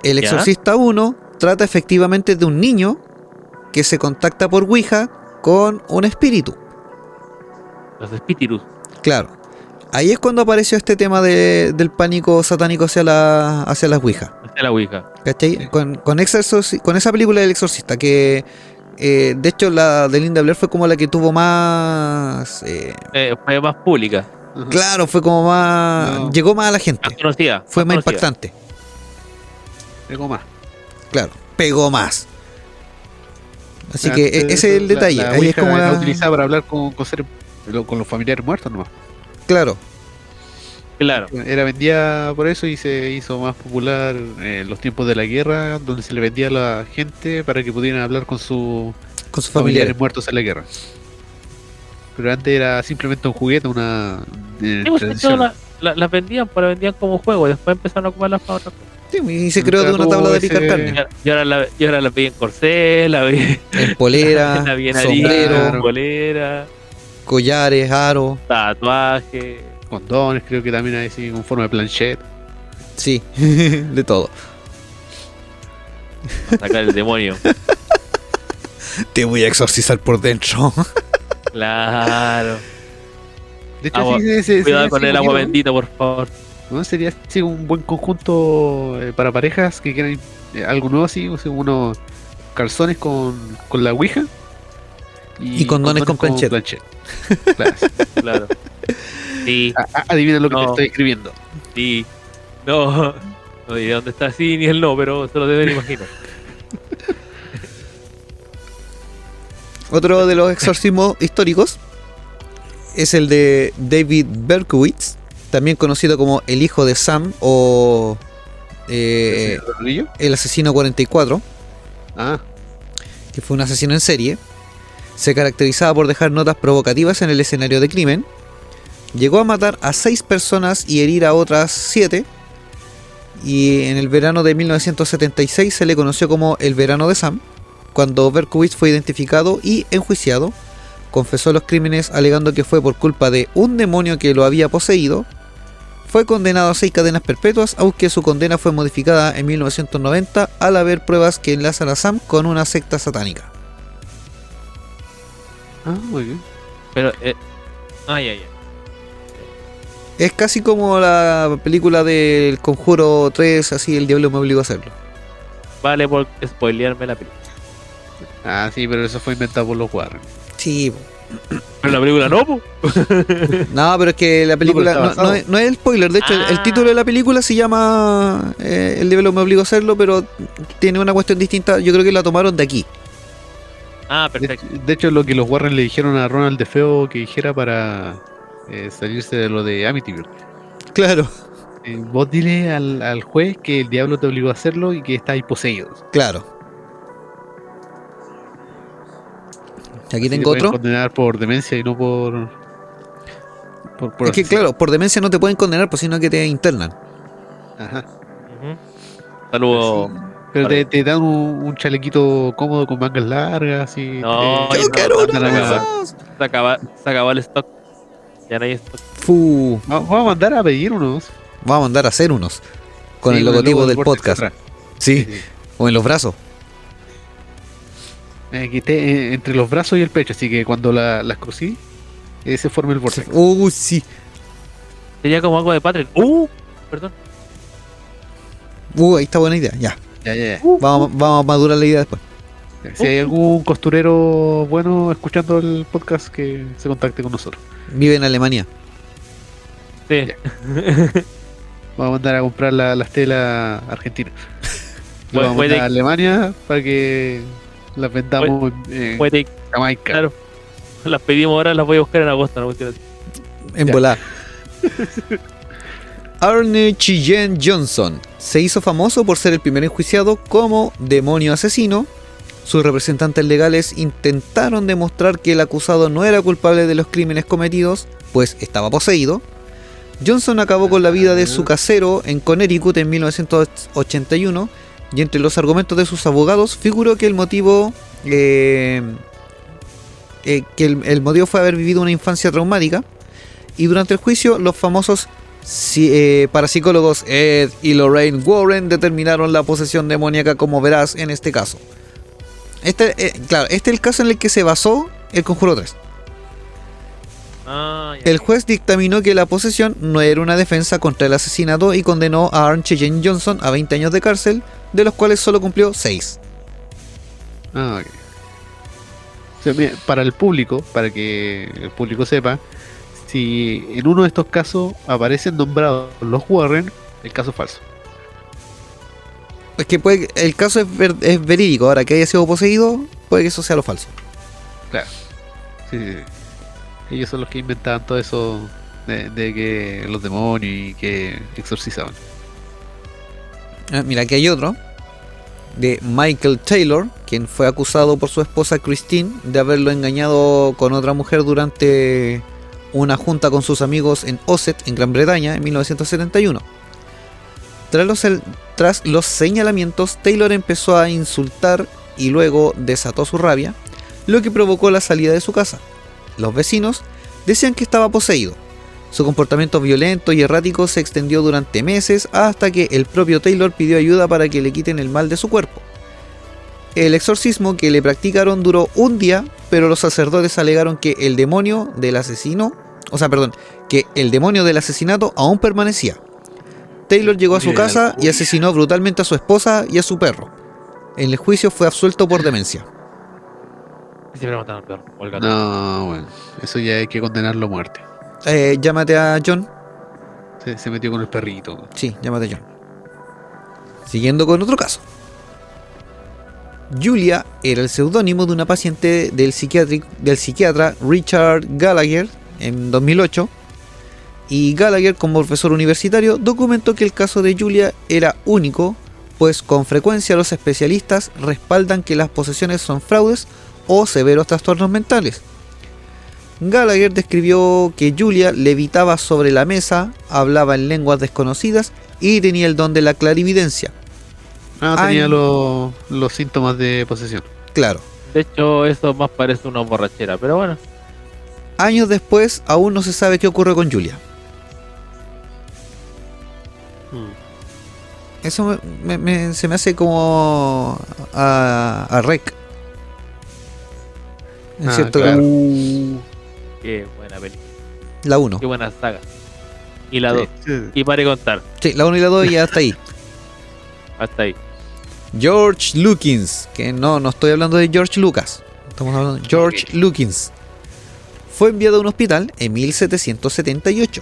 El ¿Ya? exorcista 1 trata efectivamente de un niño que se contacta por Ouija con un espíritu. Los espíritus. Claro. Ahí es cuando apareció este tema de- del pánico satánico hacia, la, hacia las Ouija. Hacia la Ouija. ¿Cachai? Sí. Con, con, Exorci- con esa película del exorcista, que eh, de hecho la de Linda Blair fue como la que tuvo más... eh, Eh, fue más pública, Ajá. claro, fue como más... No. Llegó más a la más gente. conocida. Fue más conocida. impactante. Algo más. Claro, pegó más. Así que ese es el la- detalle. La, Ahí es como la la... utilizaba para hablar con, con, seres- con los familiares muertos nomás. Claro, Claro. Era vendida por eso y se hizo más popular en los tiempos de la guerra, donde se le vendía a la gente para que pudieran hablar con sus con sus familiares familiares. muertos en la guerra. Pero antes era simplemente un juguete, una eh, Sí, pues, tradición. la- la- las vendían, pero vendían como juego y después empezaron a ocuparlas para otras cosas. Sí, y se creó de una tabla de picar ese- carne. Y ahora- la, y ahora la veía en corsé, la veía En polera, *laughs* la en sombrero, bolera, collares, aro. tatuaje. Condones, creo que también hay así con forma de planchet. Sí, *laughs* de todo. a sacar el demonio. *laughs* Te voy a exorcizar por dentro. Claro. De hecho, Agua- sí, sí, sí, Cuidado sí, con sí, el agua bendita, por favor. ¿no? Sería así un buen conjunto eh, para parejas que quieran eh, algo nuevo así, o sea, unos calzones con, con la ouija. Y condones con planchette. Claro. *laughs* Claro. Sí, A- adivina lo que te estoy escribiendo. sí. No, *laughs* no diré dónde está sí ni el no, pero se lo deben imaginar. Otro de los exorcismos históricos es el de David Berkowitz, también conocido como el hijo de Sam o eh, ¿El asesino 44, Ah, que fue un asesino en serie. Se caracterizaba por dejar notas provocativas en el escenario de crimen. Llegó a matar a seis personas y herir a otras siete. Y en el verano de 1976 se le conoció como el verano de Sam, cuando Berkowitz fue identificado y enjuiciado. Confesó los crímenes alegando que fue por culpa de un demonio que lo había poseído. Fue condenado a seis cadenas perpetuas, aunque su condena fue modificada en 1990 al haber pruebas que enlazan a Sam con una secta satánica. ah, muy bien. Pero, eh. Ay, ay, ay. Es casi como la película del Conjuro 3, así el diablo me obligó a hacerlo. Vale por spoilearme la película. Ah, sí, pero eso fue inventado por los Warren. Sí, Pero la película no, po. *laughs* no, pero es que la película no, no es, no es el spoiler. De hecho, el- el Ah. título de la película se llama eh, El diablo me obligó a hacerlo, pero tiene una cuestión distinta. Yo creo que la tomaron de aquí. Ah, De, perfecto. de hecho, lo que los Warren le dijeron a Ronald de Feo que dijera para eh, salirse de lo de Amityville. Claro, Eh, vos dile al, al juez que el diablo te obligó a hacerlo y que estáis poseídos. claro. Aquí Así tengo pueden otro. condenar por demencia y no por. por, por Es que claro, por demencia no te pueden condenar, pues sino que te internan. Ajá. Saludos. Pero te, te dan un, un chalequito cómodo con mangas largas y. No, te- Yo no, quiero no, no. Se acaba, se acabó el stock. Ya no hay stock. Fu. Va- Vamos a mandar a pedir unos. Vamos a mandar a hacer unos. Con Sí, el logotipo logo del podcast. atrás. Sí, Sí, sí. o en los brazos. Eh, que esté eh, entre los brazos y el pecho, así que cuando la- las crucí, eh, se forma el vortex. Uh, sí. Sería como algo de Patrick. ¡Uh! Perdón. Uh, ahí está buena idea. Ya. Ya, ya, ya. Vamos, vamos a madurar la idea después. Si hay algún costurero bueno escuchando el podcast, que se contacte con nosotros. Vive en Alemania. Sí. Vamos a mandar a comprar la- las telas argentinas. Lo vamos a mandar a Alemania para que las vendamos en Puede- Jamaica. claro. *laughs* Las pedimos ahora, las voy a buscar en agosto. ¿no? Cuestión así. En volada. *laughs* Arne Cheyenne Johnson se hizo famoso por ser el primer enjuiciado como demonio asesino. Sus representantes legales intentaron demostrar que el acusado no era culpable de los crímenes cometidos, pues estaba poseído. Johnson acabó con la vida de su casero en Connecticut en 1981 y entre los argumentos de sus abogados figuró que el motivo eh, eh, que el, el motivo fue haber vivido una infancia traumática y durante el juicio los famosos si- eh, parapsicólogos Ed y Lorraine Warren determinaron la posesión demoníaca como verás en este caso. Este, claro, este es el caso en el que se basó el Conjuro 3. Ah. El juez dictaminó que la posesión no era una defensa contra el asesinato y condenó a Arne Jane Johnson a 20 años de cárcel, de los cuales solo cumplió 6. Ah, ok. O sea, mira, para el público, para que el público sepa, si en uno de estos casos aparecen nombrados los Warren, el caso es falso. Es que puede, el caso es, ver- es verídico, ahora que haya sido poseído, puede que eso sea lo falso. Sí, sí, sí. Ellos son los que inventaban todo eso de, que los demonios y que exorcizaban. Ah, mira, aquí hay otro. De Michael Taylor, quien fue acusado por su esposa Christine de haberlo engañado con otra mujer durante una junta con sus amigos en Osset, en Gran Bretaña, en 1971. Tras los, tras los señalamientos, Taylor empezó a insultar y luego desató su rabia, lo que provocó la salida de su casa. Los vecinos decían que estaba poseído. Su comportamiento violento y errático se extendió durante meses hasta que el propio Taylor pidió ayuda para que le quiten el mal de su cuerpo. El exorcismo que le practicaron duró un día, pero los sacerdotes alegaron que el demonio del asesino o sea, perdón, que el demonio del asesinato aún permanecía. Taylor llegó a su casa y asesinó brutalmente a su esposa y a su perro. En el juicio fue absuelto por demencia. Siempre matan al perro. o al gato. No, bueno, eso ya hay que condenarlo a muerte. Eh, llámate a John. Se, se metió con el perrito. Sí, llámate John. Siguiendo con otro caso. Julia era el seudónimo de una paciente del, del psiquiatra Richard Gallagher en 2008. Y Gallagher, como profesor universitario, documentó que el caso de Julia era único, pues con frecuencia los especialistas respaldan que las posesiones son fraudes o severos trastornos mentales. Gallagher describió que Julia levitaba sobre la mesa, hablaba en lenguas desconocidas y tenía el don de la clarividencia. Ah, Ay. tenía los, los síntomas de posesión. Claro, De hecho, eso más parece una borrachera, pero bueno. años después aún no se sabe qué ocurrió con Julia. Eso me- me- me- se me hace como a, a Rec. En Ah, cierto claro. grado. Qué buena película. La 1. Qué buena saga. Y la 2. Sí, sí. Y para contar. Sí, la 1 y la 2 ya está ahí. *laughs* Hasta ahí. George Lukins, que no, no estoy hablando de George Lucas, estamos hablando de George Lukins, fue enviado a un hospital en 1778,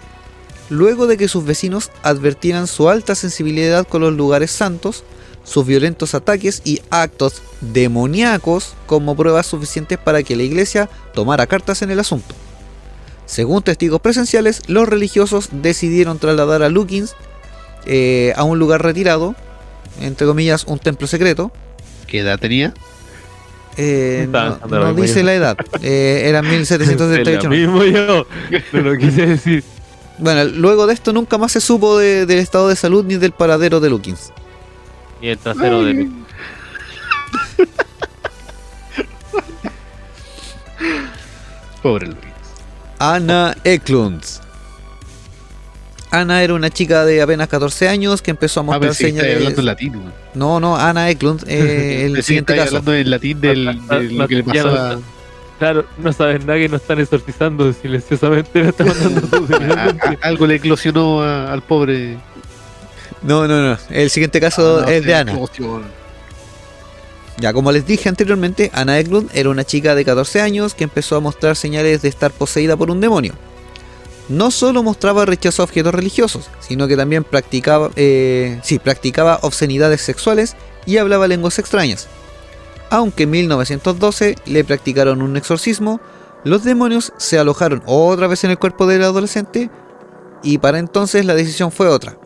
luego de que sus vecinos advertieran su alta sensibilidad con los lugares santos, sus violentos ataques y actos demoníacos como pruebas suficientes para que la iglesia tomara cartas en el asunto. Según testigos presenciales, los religiosos decidieron trasladar a Lukins eh, a un lugar retirado, entre comillas, un templo secreto. ¿Qué edad tenía? Eh, no dice yo. la edad, eh, era *laughs* 1778. Lo ¿no? mismo yo. No lo quise decir. Bueno, luego de esto nunca más se supo de- del estado de salud ni del paradero de Lukins. Y el trasero de Pobre Luis. Anna Eklund. Ana era una chica de apenas 14 años que empezó a Ah, mostrar señales. hablando en latín. No, no, Ana Eklund, eh, *laughs* el siguiente caso. hablando en latín del, de lo que le no- pasaba. Claro, no sabes nada que no están exorcizando silenciosamente. *laughs* Están mandando a- *laughs* a- algo le eclosionó a- al pobre. No, no, no. El siguiente caso Ah, no, es de Ana. Ya, como les dije anteriormente, Anna Eklund era una chica de 14 años que empezó a mostrar señales de estar poseída por un demonio. No solo mostraba rechazo a objetos religiosos, sino que también practicaba, eh, sí, practicaba obscenidades sexuales y hablaba lenguas extrañas. Aunque en 1912 le practicaron un exorcismo, los demonios se alojaron otra vez en el cuerpo del adolescente y para entonces la decisión fue otra.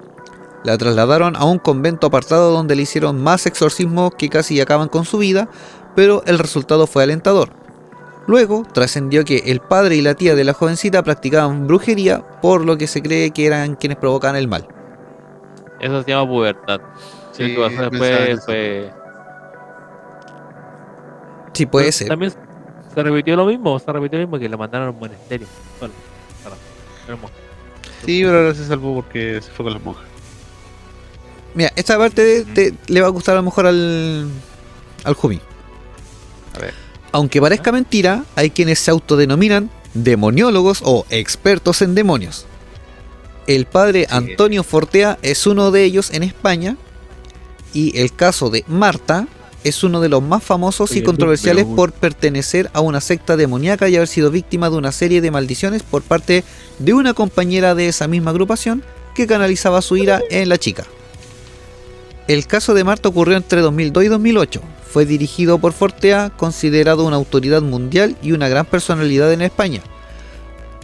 La trasladaron a un convento apartado donde le hicieron más exorcismos que casi acaban con su vida, pero el resultado fue alentador. Luego trascendió que el padre y la tía de la jovencita practicaban brujería, por lo que se cree que eran quienes provocaban el mal. Eso se llama pubertad. Sí, después fue. Sí, puede ser. También se repitió lo mismo, se repitió lo mismo que le mandaron a un monasterio. Bueno, para- monja. Sí, pero ahora se salvó porque se fue con las monjas. Mira, esta parte te- le va a gustar a lo mejor al, al Jumi. A ver. Aunque parezca mentira, hay quienes se autodenominan demoniólogos o expertos en demonios. El padre Sí. Antonio Fortea es uno de ellos en España y el caso de Marta es uno de los más famosos y controversiales por pertenecer a una secta demoníaca y haber sido víctima de una serie de maldiciones por parte de una compañera de esa misma agrupación que canalizaba su ira en la chica. El caso de Marta ocurrió entre 2002 y 2008. Fue dirigido por Fortea, considerado una autoridad mundial y una gran personalidad en España.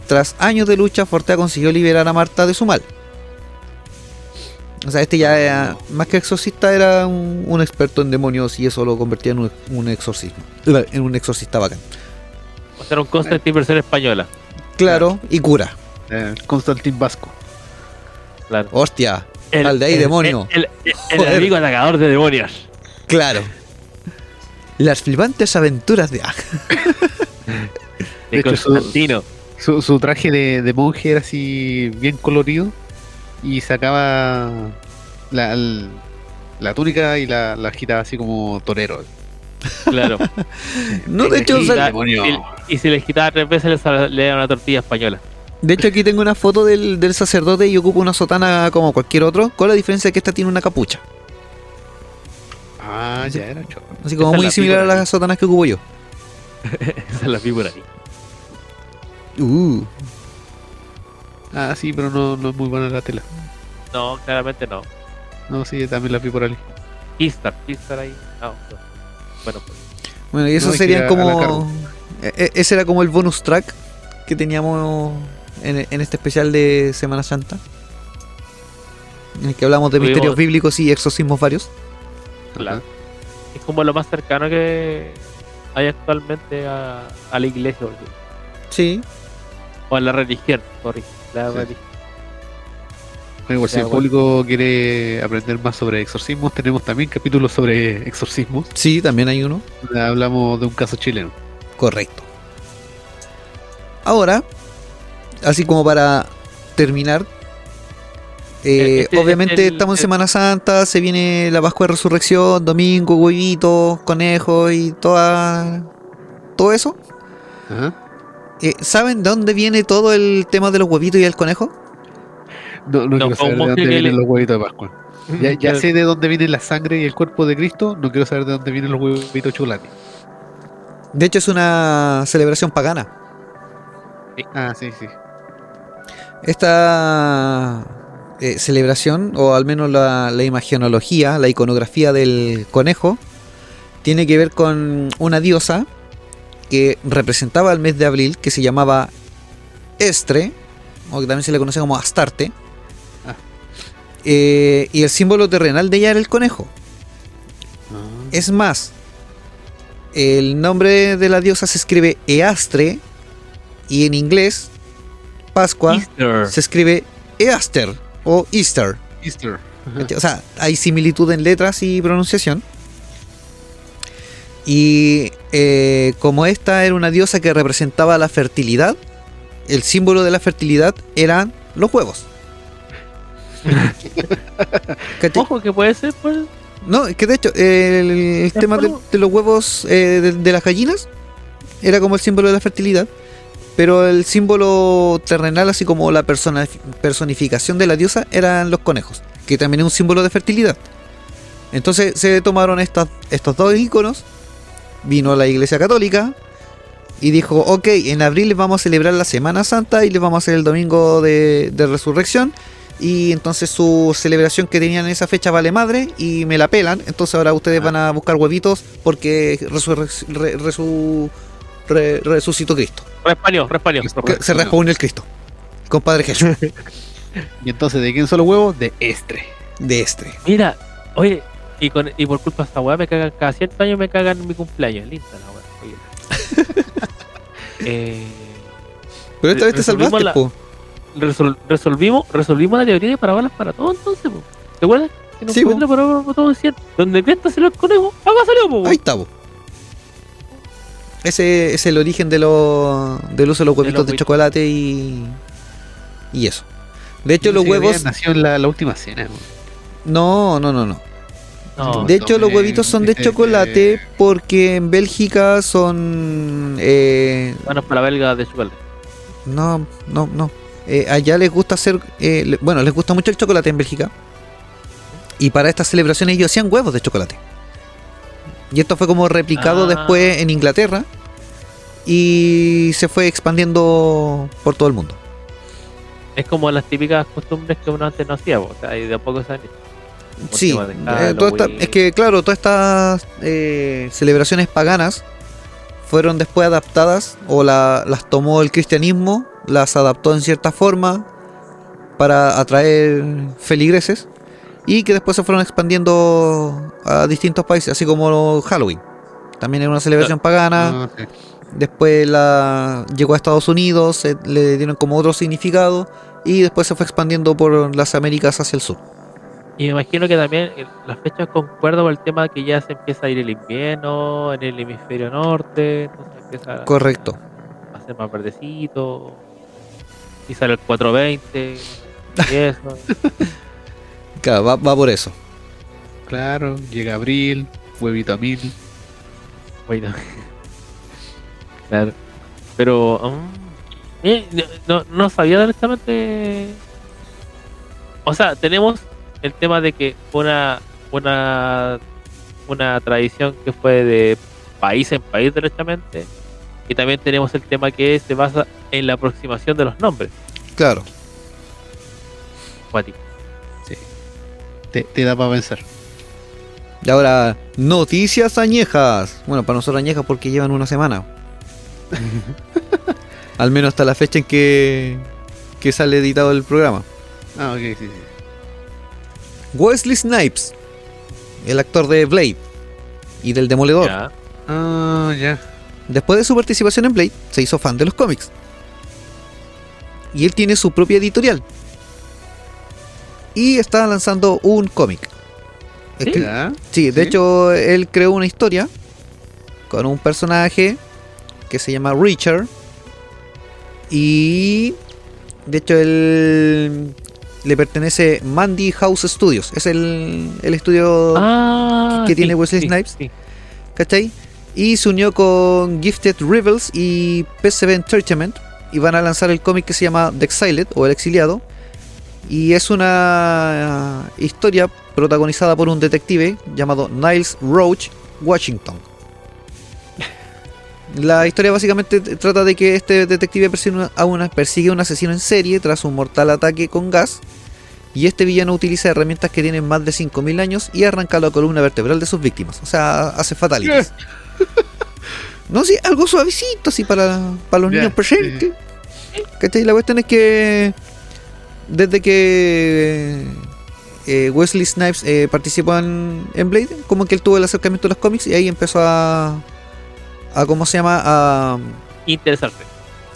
Tras años de lucha, Fortea consiguió liberar a Marta de su mal. O sea, este ya era, más que exorcista era un, un experto en demonios y eso lo convertía en un, un exorcismo. En un exorcista bacán. O sea, era un Constantine versión española. Claro, y cura. Eh, Constantin Vasco. Claro. Hostia, Al de ahí, demonio. El, el- el *laughs* enemigo atacador de demonios. claro. Las flipantes aventuras de... ah, *laughs* De, De hecho, su- Constantino. Su, su traje de, de monje era así bien colorido y sacaba la, el- la túnica y la, la agitaba así como torero. Claro. *laughs* No, de hecho, Y, y- si le quitaba tres veces le daba una tortilla española. De hecho, aquí tengo una foto del, del sacerdote y ocupa una sotana como cualquier otro, con la diferencia de que esta tiene una capucha. Ah, ya era chorro. Así como Esa muy la similar a las sotanas que ocupo yo. *laughs* Esa es la figura ahí. Uh, Ah, sí, pero no, no es muy buena la tela. No, claramente no. No, sí, también la vi por ahí. Kistar, Kistar ahí. No, no. Bueno, pues. bueno, y eso No, es que serían a- a la como. e- e- ese era como el bonus track que teníamos en, en este especial de Semana Santa. En el que hablamos de misterios bíblicos y exorcismos varios. Claro. Es como lo más cercano que hay actualmente a, a la iglesia. decirlo. Sí. O a la religión, sorry. La Sí. religión. Bueno, igual si el público quiere aprender más sobre exorcismos, tenemos también capítulos sobre exorcismos. Sí, también hay uno. Hablamos de un caso chileno. Correcto. Ahora, así como para terminar, eh, Este- obviamente el- estamos en el- Semana Santa, se viene la Pascua de Resurrección, domingo, huevitos, conejos y toda, todo eso. Ajá. Eh, ¿Saben de dónde viene todo el tema de los huevitos y el conejo? No, no, No, quiero saber de dónde vienen le- los huevitos de Pascua. Ya, ya sé de dónde viene la sangre y el cuerpo de Cristo, no quiero saber de dónde vienen los huevitos de chocolate. De hecho, es una celebración pagana. Ah, sí, sí. Esta eh, celebración, o al menos la, la imagenología, la iconografía del conejo, tiene que ver con una diosa que representaba el mes de abril, que se llamaba Estre, o que también se le conoce como Astarte. Ah. Eh, y el símbolo terrenal de ella era el conejo. Ah, Es más, el nombre de la diosa se escribe Eastre, y en inglés, Pascua, Easter. se escribe Easter o Easter. Easter. O sea, hay similitud en letras y pronunciación. Y eh, como esta era una diosa que representaba la fertilidad, el símbolo de la fertilidad eran los huevos. *laughs* Ojo, que puede ser, pues. No, es que de hecho, el, el tema de, los huevos eh, de, de las gallinas era como el símbolo de la fertilidad. Pero el símbolo terrenal, así como la personificación de la diosa, eran los conejos, que también es un símbolo de fertilidad. Entonces se tomaron estos dos iconos, vino la iglesia católica y dijo, ok, en abril les vamos a celebrar la Semana Santa y les vamos a hacer el domingo de, resurrección. Y entonces su celebración que tenían en esa fecha vale madre y me la pelan. Entonces ahora ustedes van a buscar huevitos porque resucitó Cristo. Que Que se respondió el Cristo. Compadre Jesús. *laughs* Y entonces, ¿de quién son los huevos? De Estre. De este. Mira, oye, y, con, y por culpa de esta weá me cagan, cada cierto año me cagan en mi cumpleaños. Linda la weá. *laughs* eh, Pero esta vez te salvaste, la- po. resol- resolvimos, resolvimos la teoría de parabolas para todo entonces, po. ¿te acuerdas? Que nos Sí, po. la parábola para todo donde Cristo salió el conejo, acá salió, po. Ahí está, po. Ese es el origen de lo, del uso de los De huevitos los de, chocolate y. Y eso. De hecho, Yo los huevos. nacido en la, la última cena. ¿no? No, no, no, no. No, De hecho, los huevitos son de ese- chocolate porque en Bélgica son. eh, bueno, para la belga de chocolate. no, no, no. Eh, allá les gusta hacer. eh, le- bueno, les gusta mucho el chocolate en Bélgica. Y para estas celebraciones ellos hacían huevos de chocolate. Y esto fue como replicado Ah. después en Inglaterra. Y se fue expandiendo por todo el mundo. Es como las típicas costumbres que uno antes no hacía, o sea, y de a poco se han hecho. Sí, eh, esta- es que claro, todas estas eh, celebraciones paganas fueron después adaptadas o la- las tomó el cristianismo, las adaptó en cierta forma para atraer feligreses y que después se fueron expandiendo a distintos países, así como Halloween. También era una celebración pagana, Ah, después la llegó a Estados Unidos, se- le dieron como otro significado y después se fue expandiendo por las Américas hacia el sur. Y me imagino que también eh, las fechas concuerdan con el tema que ya se empieza a ir el invierno en el hemisferio norte, entonces empieza Correcto. a hacer más verdecito. Y sale el 420 *laughs* y eso. Claro, va, va por eso. Claro, llega abril, huevito a mil. Bueno. *laughs* claro. Pero, mm, Eh, no, no sabía honestamente. O sea, tenemos el tema de que una, una, una tradición que fue de país en país derechamente. Y también tenemos el tema que se basa en la aproximación de los nombres. Claro. Cuático. Te, te da para pensar. Y ahora, noticias añejas. Bueno, para nosotros añejas porque llevan una semana. *laughs* Al menos hasta la fecha en que, que sale editado el programa. Ah, ok, sí, sí. Wesley Snipes, el actor de Blade y del Demoledor. Ya. Ah, ya. Después de su participación en Blade, se hizo fan de los cómics. Y él tiene su propia editorial. Y está lanzando un cómic. ¿Sí? Sí, de ¿Sí? hecho, él creó una historia con un personaje que se llama Richard. Y de hecho, él le pertenece Mandy House Studios. Es el, el estudio, Ah, que tiene Wesley Snipes? sí. ¿cachai? Y se unió con Gifted Rebels y PCB Entertainment. Y van a lanzar el cómic que se llama The Exiled o El Exiliado. Y es una historia protagonizada por un detective llamado Niles Roach Washington. La historia básicamente trata de que este detective persigue, a una- persigue a un asesino en serie tras un mortal ataque con gas. Y este villano utiliza herramientas que tienen más de 5.000 años y arranca la columna vertebral de sus víctimas. O sea, hace fatalities. *laughs* No, sí, algo suavecito así para, para los niños presentes. ¿Cachai? La cuestión es que desde que eh, Wesley Snipes eh, participó en, en Blade, como que él tuvo el acercamiento a los cómics y ahí empezó a, a ¿cómo se llama? A, Interesante.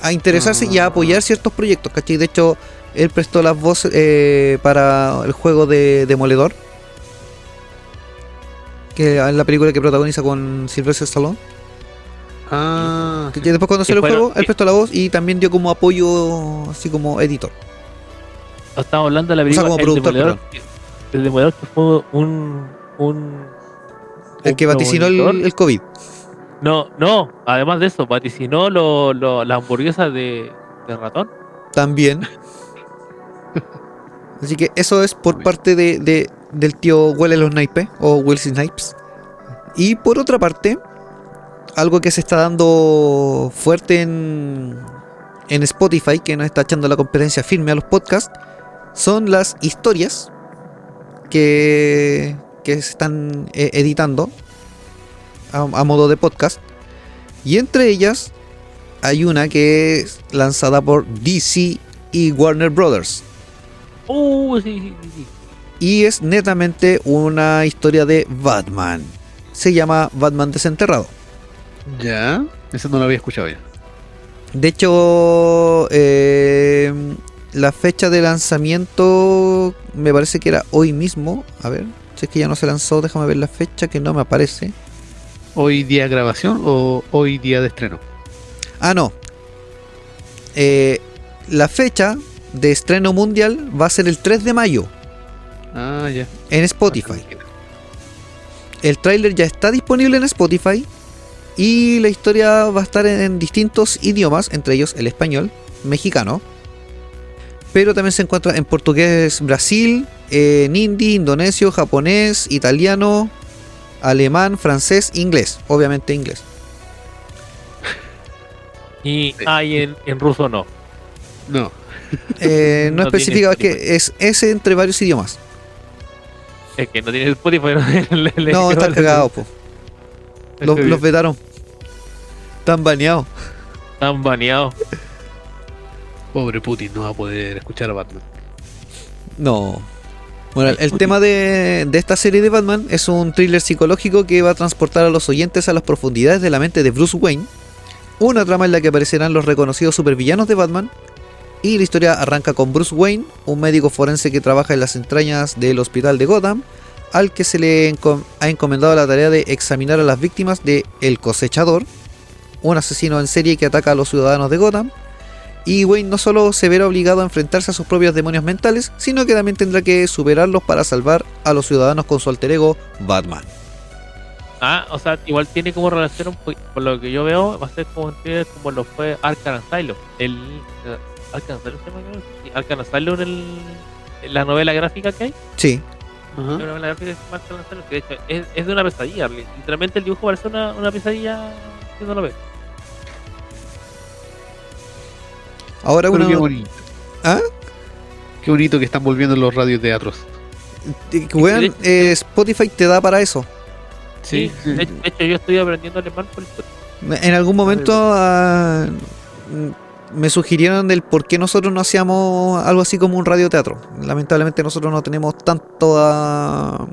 a interesarse y a Ah. apoyar ciertos proyectos, ¿cachai? De hecho, él prestó las voces eh, para el juego de Demoledor. Que es la película que protagoniza con Sylvester Stallone. Ah, Que después cuando salió el juego, él que- prestó la voz y también dio como apoyo, así como editor. Estamos hablando de la O sea, película como El Demoledor, que- El Demoledor que fue un. un El que vaticinó el, COVID. No, no, además de eso, vaticinó lo, lo, la hamburguesa de, de ratón. También. *laughs* Así que eso es por parte de, de- del tío Huele los Snipes o Wesley Snipes. Y por otra parte, algo que se está dando fuerte en, en Spotify, que nos está echando la competencia firme a los podcasts, son las historias que, que se están eh, editando a, a modo de podcast. Y entre ellas hay una que es lanzada por DC y Warner Brothers. Uh, sí, sí, sí, sí. Y es netamente una historia de Batman. Se llama Batman Desenterrado. ya. Eso no lo había escuchado ya. De hecho, eh, la fecha de lanzamiento me parece que era hoy mismo. A ver, si es que ya no se lanzó, déjame ver la fecha que no me aparece. ¿Hoy día de grabación o hoy día de estreno? Ah, no. Eh, la fecha de estreno mundial va a ser el 3 de mayo Ah, ya. en Spotify. El tráiler ya está disponible en Spotify y la historia va a estar en, en distintos idiomas, entre ellos el español, mexicano. Pero también se encuentra en portugués Brasil, en hindi, indonesio, japonés, italiano, alemán, francés, inglés. Obviamente inglés. Y hay en, en ruso no. No. Eh, no, *laughs* No especifica, es que es ese entre varios idiomas. Es que no tiene Spotify. *laughs* No, le- le- No, están cagados, po. Los, los vetaron. Están baneados. Están baneados. Pobre Putin no va a poder escuchar a Batman. No. Bueno, el tema de, de esta serie de Batman es un thriller psicológico que va a transportar a los oyentes a las profundidades de la mente de Bruce Wayne. Una trama en la que aparecerán los reconocidos supervillanos de Batman. Y la historia arranca con Bruce Wayne, un médico forense que trabaja en las entrañas del hospital de Gotham, al que se le ha encomendado la tarea de examinar a las víctimas de El Cosechador, un asesino en serie que ataca a los ciudadanos de Gotham. Y Wayne no solo se verá obligado a enfrentarse a sus propios demonios mentales, sino que también tendrá que superarlos para salvar a los ciudadanos con su alter ego Batman. Ah, o sea, igual tiene como relación, un po- por lo que yo veo, va a ser como, como lo fue Arkham Asylum. El, eh, Arkham Asylum se llama, creo? Sí, Arkham Asylum, el, en la novela gráfica que hay. Sí. Ajá. Una novela gráfica que Arkham Asylum, que de hecho es, es de una pesadilla. li- Literalmente el dibujo parece una, una pesadilla si no lo ves. Ahora Pero uno. qué bonito. ¿Ah? Qué bonito que están volviendo los radioteatros. Weón, eh, Spotify te da para eso. Sí, de, de hecho yo estoy aprendiendo alemán por el En algún momento ah, me sugirieron del por qué nosotros no hacíamos algo así como un radioteatro. Lamentablemente nosotros no tenemos tanto ah,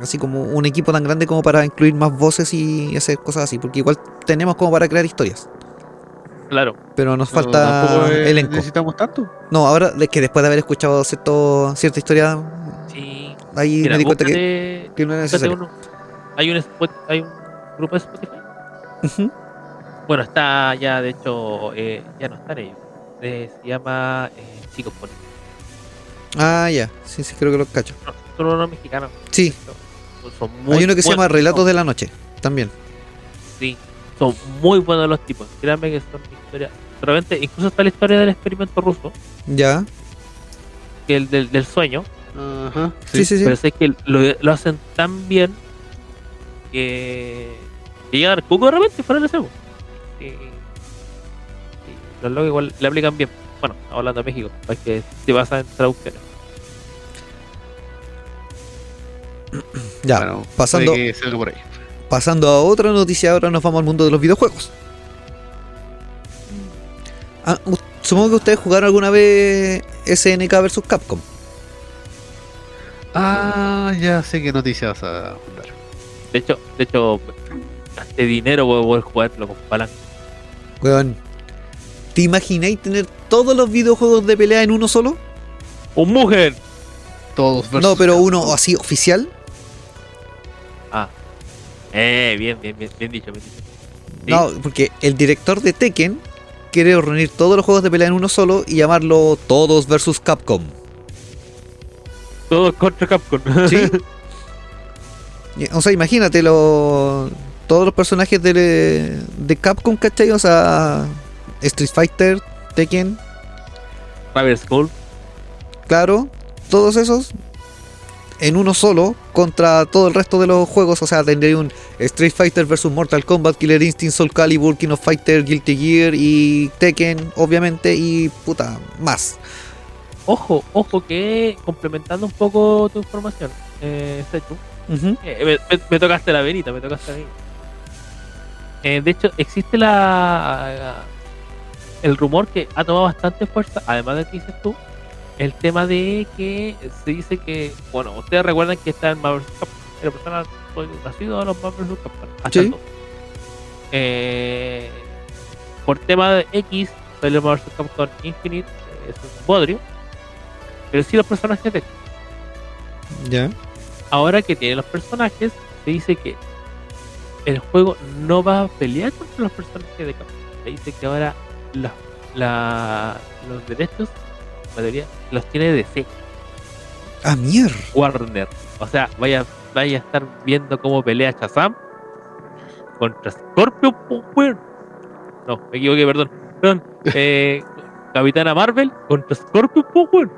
así como un equipo tan grande como para incluir más voces y hacer cosas así, porque igual tenemos como para crear historias, Claro. pero nos Pero falta eh, elenco. Necesitamos tanto. No, ahora es que después de haber escuchado cierto, cierta historia, Sí. ahí Mira, me di cuenta que, que no era necesario. uno. Hay un, hay un grupo de Spotify. Ujú. Bueno, está ya, de hecho, eh, ya no están ellos. Eh, se llama eh, Chicos Bonitos. Ah, ya, sí, sí, creo que lo cacho. No, son unos mexicanos. Sí, Son- muy hay uno que se llama Relatos son- de la Noche, también. Sí, son muy buenos los tipos. Créanme que son historias. Realmente, incluso está la historia del experimento ruso, Ya, que el del, del sueño. Ajá. sí, sí, sí. Pero sé que lo, lo hacen tan bien que, que llega a dar cuco de repente fuera de cebo. Y, y los locos igual le aplican bien. Bueno, hablando de México, para que se basa en traducciones. ya, Bueno, pasando, por ahí. Pasando a otra noticia, ahora nos vamos al mundo de los videojuegos. Ah, supongo que ustedes jugaron alguna vez SNK vs Capcom. Ah, ya sé qué noticia vas a mandar. De hecho, de hecho, gasté dinero por poder jugarlo con palanca. Weón, ¿te imagináis tener todos los videojuegos de pelea en uno solo? ¡Un mujer! Todos versus No, pero uno así oficial. Eh, bien, bien, bien, bien dicho, bien dicho. Sí. No, porque el director de Tekken quiere reunir todos los juegos de pelea en uno solo y llamarlo Todos vs Capcom. Todos contra Capcom. ¿Sí? *laughs* O sea, imagínate lo- todos los personajes de, de Capcom, ¿cachai? O sea, Street Fighter, Tekken, Rival School. claro, todos esos en uno solo contra todo el resto de los juegos. O sea, tendría un Street Fighter vs Mortal Kombat, Killer Instinct, Soul Calibur, King of Fighter, Guilty Gear y Tekken, obviamente, y puta, más. Ojo, ojo que complementando un poco tu información, eh, Sechu, eh, me, tocaste la venita, me tocaste la venita. Eh, de hecho, existe la el rumor que ha tomado bastante fuerza, además de que dices tú, el tema de que se dice que, bueno, ustedes recuerdan que está en Marvel. Capcom, la persona soy nacido a los Marvel. Capcom, hasta Sí. el dos. Eh, por tema de X, salió Marvel vs. Capcom Infinite, es un bodrio, pero sí los personajes de Ya. ahora que tiene los personajes, se dice que el juego no va a pelear contra los personajes de Capcom. Se dice que ahora la- la- los derechos, la mayoría, los tiene DC, Ah, mierda. Warner. O sea, vaya, vaya a estar viendo cómo pelea Shazam contra weón. No, me equivoqué, perdón. Perdón. *laughs* Eh, Capitana Marvel contra Scorpion, po, weón.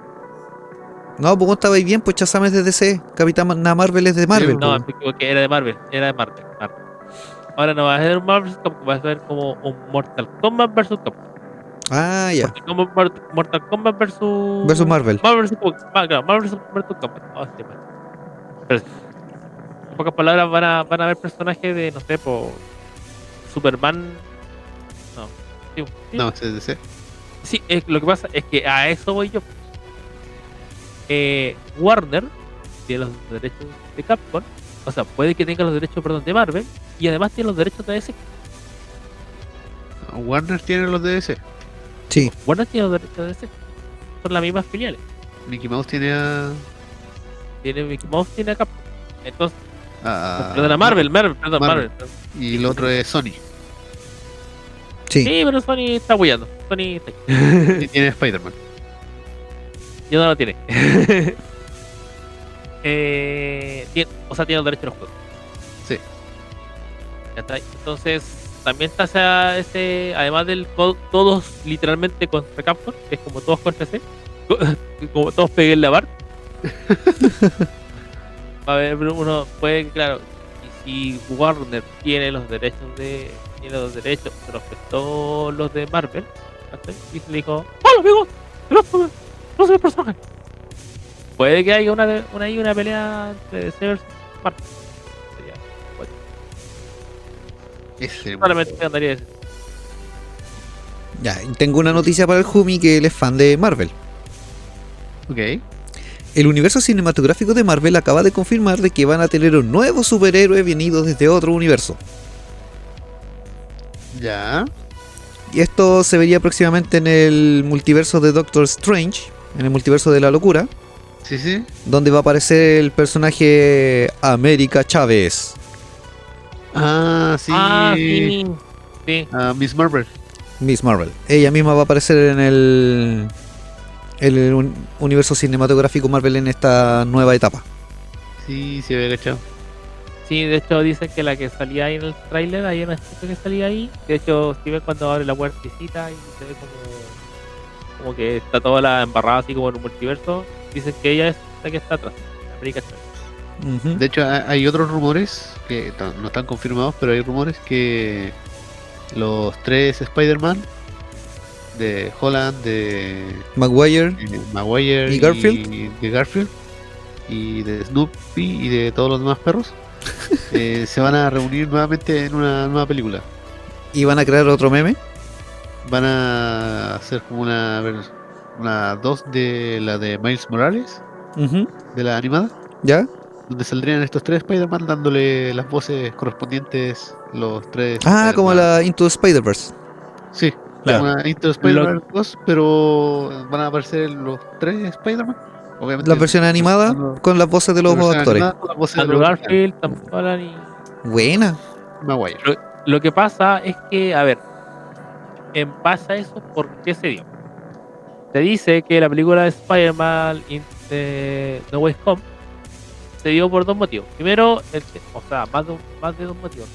No, pues estaba ahí bien, pues Shazam es de DC, Capitana Marvel es de Marvel. No, pues. me equivoqué, era de Marvel, era de Marvel. Marvel. Ahora no va a ser un Marvel. Capcom, va a ser como un Mortal Kombat vs. Capcom. Ah, ya. Mortal Kombat, Mort- Mortal Kombat versus. Versus Marvel. Marvel vs. Capcom. Ah, Marvel vs. Mortal Kombat. Oh, sí. Pero, en pocas palabras, van a, van a haber personajes de, no sé, por. Superman. No. Sí, sí, No, sí, sí, sí. Es- lo que pasa es que a eso voy yo. Eh, Warner tiene los derechos de Capcom, o sea, puede que tenga los derechos, perdón, de Marvel, y además tiene los derechos de DC. Warner tiene los DS. Sí. Warner tiene los derechos de DC. Son las mismas filiales. Mickey Mouse tiene a. Tiene Mickey Mouse, tiene a Capcom. Entonces, a- perdón, a Marvel, Marvel, perdón, Marvel. Y el otro es Sony. Sí. Sí, pero Sony está apoyando. Sony está ahí. Y tiene Spider-Man. Y no lo tiene. *laughs* eh, tiene- O sea, tiene los derechos de los juegos. Sí. ¿cachai? Entonces, también está ese, además del todos literalmente contra Capcom, que es como todos contra C, *laughs* como todos peguen la bar. *laughs* Va a haber uno, puede, claro, y si Warner tiene los derechos de, tiene los derechos, se los prestó los de Marvel, y se le dijo, hola amigos, no soy el personaje. Puede que haya una, una, una pelea entre DC versus Marvel. Ese Solamente andaría ese. Ya, tengo una noticia para el Jumi que él es fan de Marvel. Ok. El universo cinematográfico de Marvel acaba de confirmar de que van a tener un nuevo superhéroe venido desde otro universo. Ya. Y esto se vería próximamente en el multiverso de Doctor Strange, en el multiverso de la locura, Sí, sí. donde va a aparecer el personaje América Chávez. Ah, sí. Ah, sí. Sí. Ah, Miss Marvel. Miss Marvel. Ella misma va a aparecer en el, en el un- universo cinematográfico Marvel en esta nueva etapa. Sí, sí, había cachado. Sí, de hecho dicen que la que salía ahí en el tráiler, hay una chica que salía ahí. De hecho, si ves cuando abre la puertecita y se ve como, como que está toda la embarrada así como en un multiverso, dicen que ella es la que está atrás. América Chávez. De hecho, ha- hay otros rumores que no están confirmados, pero hay rumores que los tres Spider-Man de Holland, de Maguire. eh, Maguire ¿Y Garfield? y de Garfield y de Snoopy y de todos los demás perros *laughs* eh, se van a reunir nuevamente en una nueva película. Y van a crear otro meme. Van a hacer como una una dos de la de Miles Morales, de la animada. ¿Ya? Donde saldrían estos tres Spider-Man dándole las voces correspondientes los tres. Ah, como Spider-Man. la Into Spider-Verse. Sí, Claro. una Into Spider-Man 2, pero van a aparecer los tres Spider-Man. Obviamente. Las versiones animadas no- con las voces de los la versión actores. animada con las voces de Andrew los Garfield, Tom Holland y Buena. Maguire. Lo que pasa es que, a ver, en base a eso, ¿por qué se dio? Se dice que la película de Spider-Man No Way Home se dio por dos motivos. Primero, el- o sea, más de, más de dos motivos.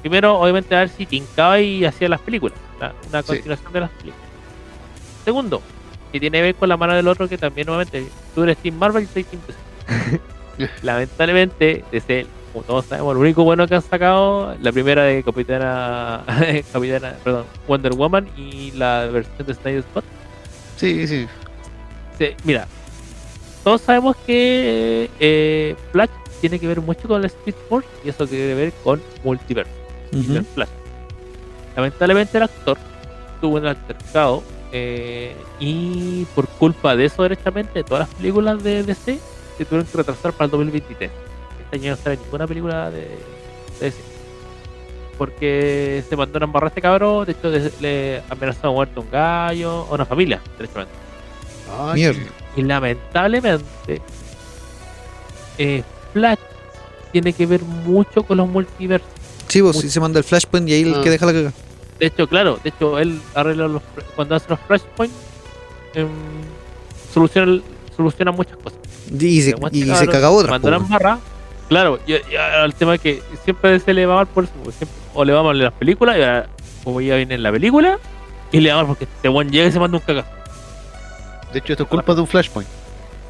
Primero, obviamente, a ver si tincaba y hacía las películas, la- una Sí. continuación de las películas. Segundo, que tiene que ver con la mano del otro, que también, nuevamente, tú eres Team Marvel y soy Team DC. *laughs* Lamentablemente, DC, como todos sabemos, lo único bueno que han sacado, la primera de Capitana, *laughs* Capitana, perdón, Wonder Woman y la versión de Snyder Scott. Sí, sí. Sí, mira, todos sabemos que eh, Flash tiene que ver mucho con la Speed Force y eso tiene que ver con Flash. Lamentablemente el actor tuvo un altercado eh, y por culpa de eso directamente todas las películas de DC se tuvieron que retrasar para el 2023. Este año no sale ninguna película de, de DC. Porque se mandó a embarrar a este cabrón, de hecho le amenazó a muerte a un gallo, a una familia, directamente. Ay, Mierda. Y lamentablemente, eh, Flash tiene que ver mucho con los multiversos. Sí, pues si se manda el flashpoint y ahí el Ah. que deja la caga. De hecho, claro, de hecho, él arregla los. Cuando hace los flashpoints, em, soluciona, el- soluciona muchas cosas. Y se, y se cabrón, caga otra. Cuando la po. embarra, claro, y, y ahora el tema es que siempre se le va mal por eso, siempre- o le va mal en las películas, y ahora, como ya viene en la película, y le va mal porque este buen llega y se manda un cagazo. De hecho, esto es culpa de un Flashpoint.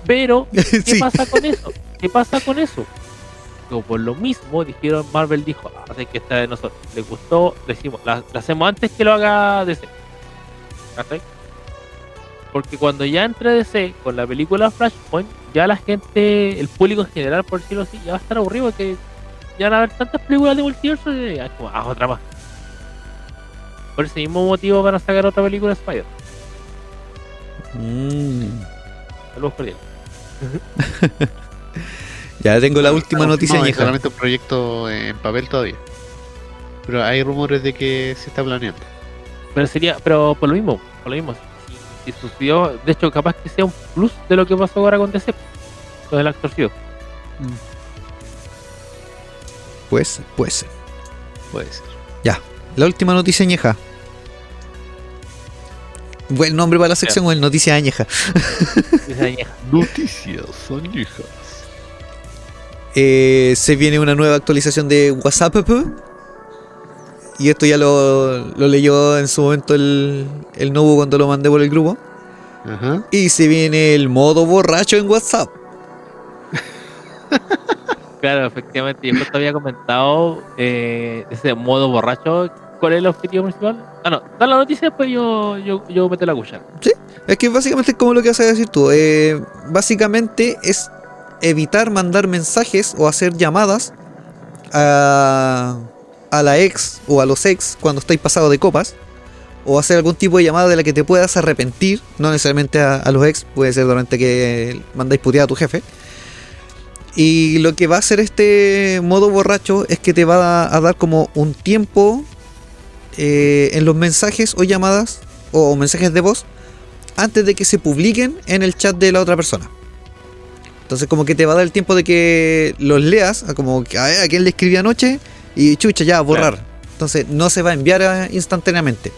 Pero, *laughs* ¿qué sí. pasa con eso? ¿Qué pasa con eso? Que por lo mismo dijeron, Marvel dijo, ah, sé que esta de nosotros le gustó, le decimos, la, la hacemos antes que lo haga DC. ¿Cachai? Porque cuando ya entre DC con la película Flashpoint, ya la gente, el público en general, por decirlo así, ya va a estar aburrido porque ya van a haber tantas películas de multiverso y ya es como, ah, otra más. Por ese mismo motivo van a sacar otra película de Spider. Mm. Saludos cordiales. *laughs* Ya tengo la última No, noticia no, es solamente un proyecto en papel todavía. Pero hay rumores de que se está planeando. Pero sería, pero por lo mismo, por lo mismo, si, si sucedió, de hecho capaz que sea un plus de lo que pasó ahora con DC, con el actor Sido. Pues, pues. Puede ser. La última noticia añeja. Buen nombre para la sección, el noticia añeja. *laughs* Noticias añejas. Eh, se viene una nueva actualización de WhatsApp. y esto ya lo, lo leyó en su momento el, el Nobu cuando lo mandé por el grupo. Ajá. Y se viene el modo borracho en WhatsApp. *laughs* Claro, efectivamente. Yo justo había comentado eh, ese modo borracho. ¿Cuál es el objetivo principal? Ah, no, da la noticia, después yo, yo, yo meto la cuchara. Es que básicamente es como lo que vas a decir tú. eh, básicamente es evitar mandar mensajes o hacer llamadas a, a la ex o a los ex cuando estáis pasado de copas. O hacer algún tipo de llamada de la que te puedas arrepentir. No necesariamente a, a los ex, puede ser durante que mandáis putear a tu jefe. Y lo que va a hacer este modo borracho es que te va a dar como un tiempo eh, en los mensajes o llamadas o mensajes de voz antes de que se publiquen en el chat de la otra persona. Entonces como que te va a dar el tiempo de que los leas, como a, a quién le escribí anoche y chucha ya, borrar. Entonces no se va a enviar a- instantáneamente,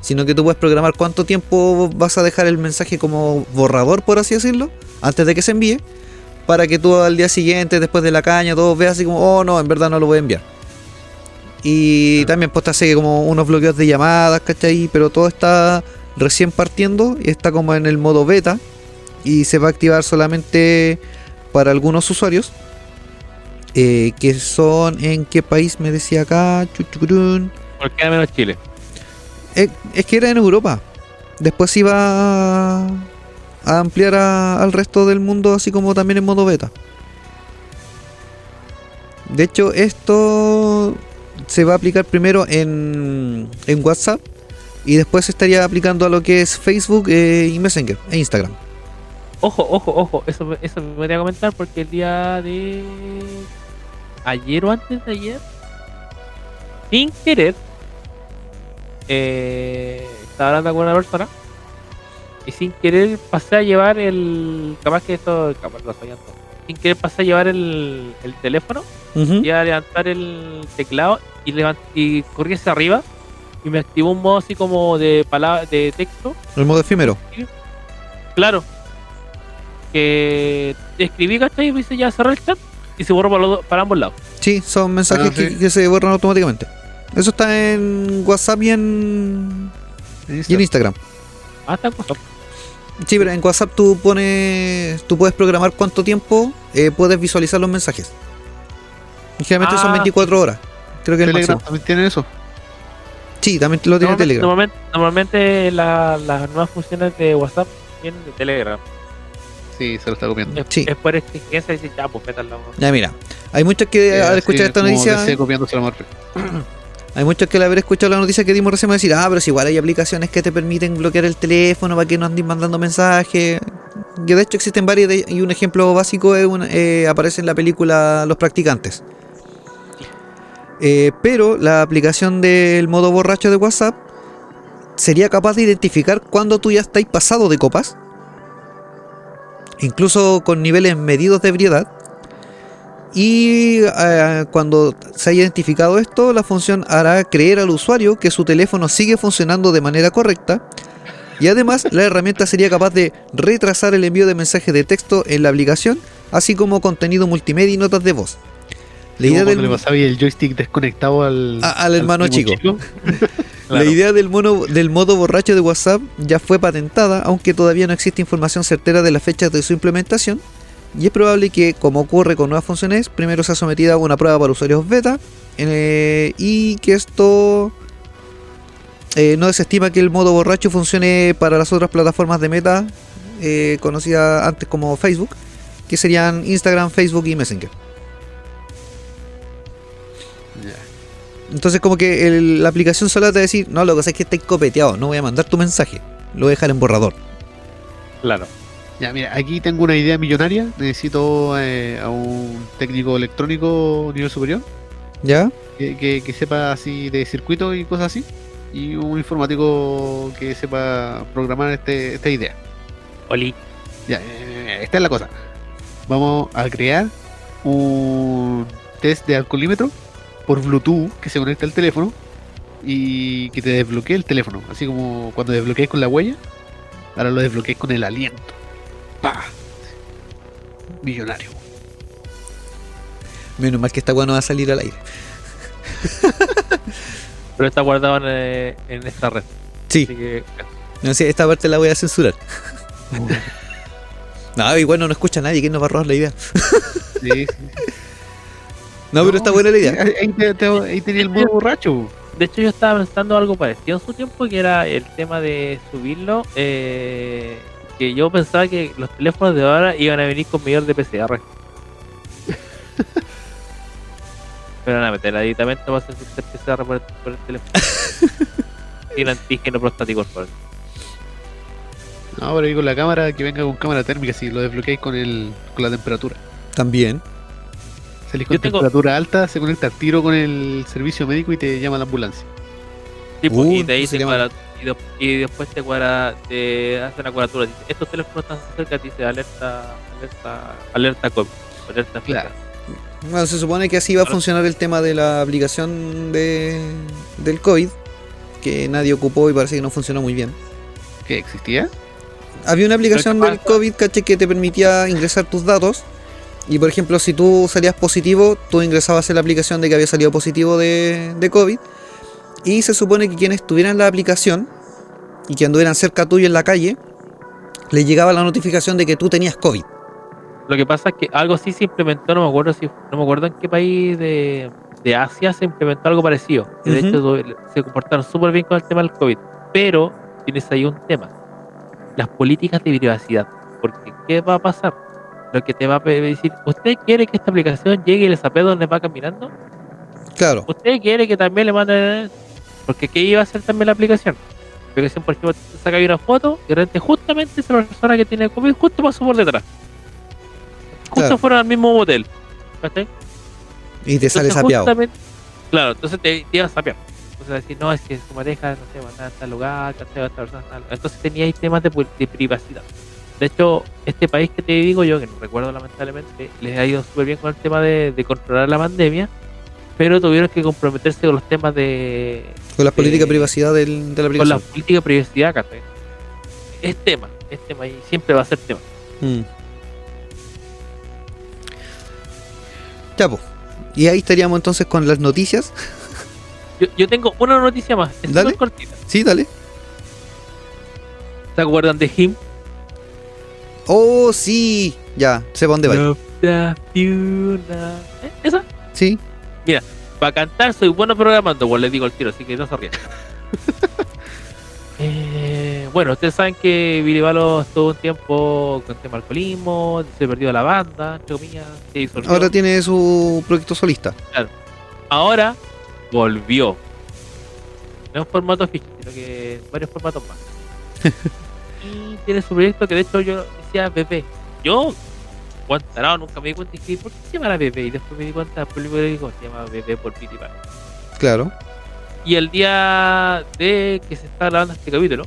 sino que tú puedes programar cuánto tiempo vas a dejar el mensaje como borrador, por así decirlo, antes de que se envíe, para que tú al día siguiente, después de la caña, todo veas así como, oh no, en verdad no lo voy a enviar. Y también pues te hace como unos bloqueos de llamadas, ¿cachai? Pero todo está recién partiendo y está como en el modo beta y se va a activar solamente para algunos usuarios eh, que son en qué país me decía acá Chuchucurún. ¿Por qué menos Chile? Eh, es que era en Europa después iba a, a ampliar a- al resto del mundo así como también en modo beta de hecho esto se va a aplicar primero en, en WhatsApp y después se estaría aplicando a lo que es Facebook eh, y Messenger e Instagram Ojo, ojo, ojo. Eso, eso me voy a comentar porque el día de ayer o antes de ayer, sin querer, eh, estaba hablando con una persona y sin querer pasé a llevar el. Capaz que esto. Capaz lo todos. Sin querer pasé a llevar el, el teléfono Ujú. y a levantar el teclado y, levant- y corrí hacia arriba y me activó un modo así como de palabra de texto el modo efímero Claro. Que escribí, ¿cachai? Y me dice ya cerrar el chat y se borró para, los dos- para ambos lados. Sí, son mensajes Ah, que, sí. que se borran automáticamente. Eso está en WhatsApp y en, y en Instagram. Ah, está cosa. Sí, pero en WhatsApp tú pones, tú puedes programar cuánto tiempo eh, puedes visualizar los mensajes. Y Generalmente son Ah, 24 horas. Creo que Telegram también tiene eso. Sí, también lo tiene Normalmente, Telegram. normalmente, normalmente la- las nuevas funciones de WhatsApp vienen de Telegram. Sí, se lo está copiando. Es, Sí. es por exigencia y dice, ya, pues métanlo. Ya mira, hay muchos que Eh, al escuchar esta como noticia, copiándose la marca. *clears throat* hay muchos que al haber escuchado la noticia que dimos recién van a decir, ah, pero si igual hay aplicaciones que te permiten bloquear el teléfono para que no andes mandando mensajes. Que de hecho existen varias y un ejemplo básico eh, aparece en la película Los Practicantes. Eh, pero la aplicación del modo borracho de WhatsApp sería capaz de identificar cuando tú ya estáis pasado de copas, incluso con niveles medidos de ebriedad. Y eh, cuando se haya identificado esto, la función hará creer al usuario que su teléfono sigue funcionando de manera correcta. Y además, la herramienta sería capaz de retrasar el envío de mensajes de texto en la aplicación, así como contenido multimedia y notas de voz. La idea del, le pasaba ahí el joystick desconectado al, A- al hermano chico. *laughs* *laughs* La Claro. idea del, mono, del modo borracho de WhatsApp ya fue patentada, aunque todavía no existe información certera de las fechas de su implementación. Y es probable que, como ocurre con nuevas funciones, primero sea sometida a una prueba para usuarios beta eh, y que esto eh, no desestima que el modo borracho funcione para las otras plataformas de meta eh, conocidas antes como Facebook, que serían Instagram, Facebook y Messenger. Entonces como que el- la aplicación sola te va a decir, no, lo que pasa es que estáis copeteado, no voy a mandar tu mensaje, lo voy a dejar en borrador. Claro. Ya, mira, aquí tengo una idea millonaria. Necesito eh, a un técnico electrónico nivel superior ¿Ya? que, que- que sepa así de circuito y cosas así. Y un informático que sepa programar este, esta idea. Oli. Ya, eh, esta es la cosa. Vamos a crear un test de alcoholímetro por Bluetooth que se conecta al teléfono y que te desbloquee el teléfono. Así como cuando desbloquees con la huella, ahora lo desbloquees con el aliento. ¡Pah! Millonario. Menos mal que esta weá no va a salir al aire. *laughs* Pero está guardado en, eh, en esta red. Sí, Así que no sé, esta parte la voy a censurar. *laughs* No, igual no nos escucha nadie, ¿quién nos va a robar la idea? *laughs* Sí, sí. No, pero está buena la idea. Ahí, ahí te- te- ahí tenía el modo borracho. De hecho, yo estaba pensando algo parecido en su tiempo, que era el tema de subirlo. eh, que yo pensaba que los teléfonos de ahora iban a venir con medidor de PCR. *laughs* Pero van a meter aditamento para hacer PCR por el, por el teléfono. *laughs* Sin antígeno prostático, por favor. No, pero ahí con la cámara, que venga con cámara térmica, si lo desbloqueáis con el con la temperatura. También. Salís con Yo tengo- temperatura alta, se conecta al tiro con el servicio médico y te llama la ambulancia. Sí, pues, Uh, y de ahí ¿cómo se te llama? cuadra- y, de- y después te cuadra, te hace una cuadratura. Dice, estos teléfonos están cerca, te dice alerta, alerta, alerta COVID, alerta Claro. Bueno, se supone que así va a funcionar el tema de la aplicación de, del COVID, que nadie ocupó y parece que no funcionó muy bien. ¿Qué existía? Había una aplicación del COVID, caché, que te permitía ingresar tus datos. Y por ejemplo, si tú salías positivo, tú ingresabas en la aplicación de que había salido positivo de, de COVID. Y se supone que quienes tuvieran la aplicación y que anduvieran cerca tuyo en la calle, les llegaba la notificación de que tú tenías COVID. Lo que pasa es que algo así se implementó, no me acuerdo si, no me acuerdo en qué país de, de Asia se implementó algo parecido. De hecho se comportaron súper bien con el tema del COVID. Pero tienes ahí un tema. Las políticas de privacidad. Porque ¿qué va a pasar? Lo que te va a decir, ¿usted quiere que esta aplicación llegue y le sapee donde va caminando? Claro, ¿Usted quiere que también le manden? Porque ¿qué iba a hacer también la aplicación? La aplicación, por ejemplo, te saca una foto y de repente justamente esa persona que tiene COVID justo pasó por detrás. Justo Claro. fueron al mismo. ¿Cachai? y te sale Entonces, sapeado. justamente- Claro, entonces te, te iba a sapear. Entonces decir, no, es que su pareja, no sé, va a estar en tal lugar. Va a estar en tal- Entonces tenía ahí temas de, de privacidad. De hecho, este país que te digo yo, que no recuerdo lamentablemente, les ha ido súper bien con el tema de, de controlar la pandemia, pero tuvieron que comprometerse con los temas de, Con las políticas de eh, privacidad del- de la con la aplicación. política de privacidad, ¿cachai? Es tema, es tema y siempre va a ser tema. Mm. Ya, pues. Y ahí estaríamos entonces con las noticias. Yo, yo tengo una noticia más, es Dale. cortita. Sí, dale. ¿Se acuerdan de Him? Oh, sí. Ya, sepa dónde va. ¿Eh? ¿Esa? Sí. Para cantar soy bueno programando, pues les digo el tiro, así que no se ríen. *laughs* Eh, bueno, ustedes saben que Billy Balo estuvo un tiempo con tema alcoholismo, se perdió la banda, entre comillas, se disolvió. Ahora tiene su proyecto solista. Ahora volvió. No en formato ficha, sino que en varios formatos más. *laughs* y tiene su proyecto que de hecho yo decía Bebé. Yo, Juan Tarado, nunca me di cuenta y dije, ¿por qué se llama Bebé? Y después me di cuenta, por el digo, se llama Bebé por Balo. Claro. Y el día de que se está grabando este capítulo,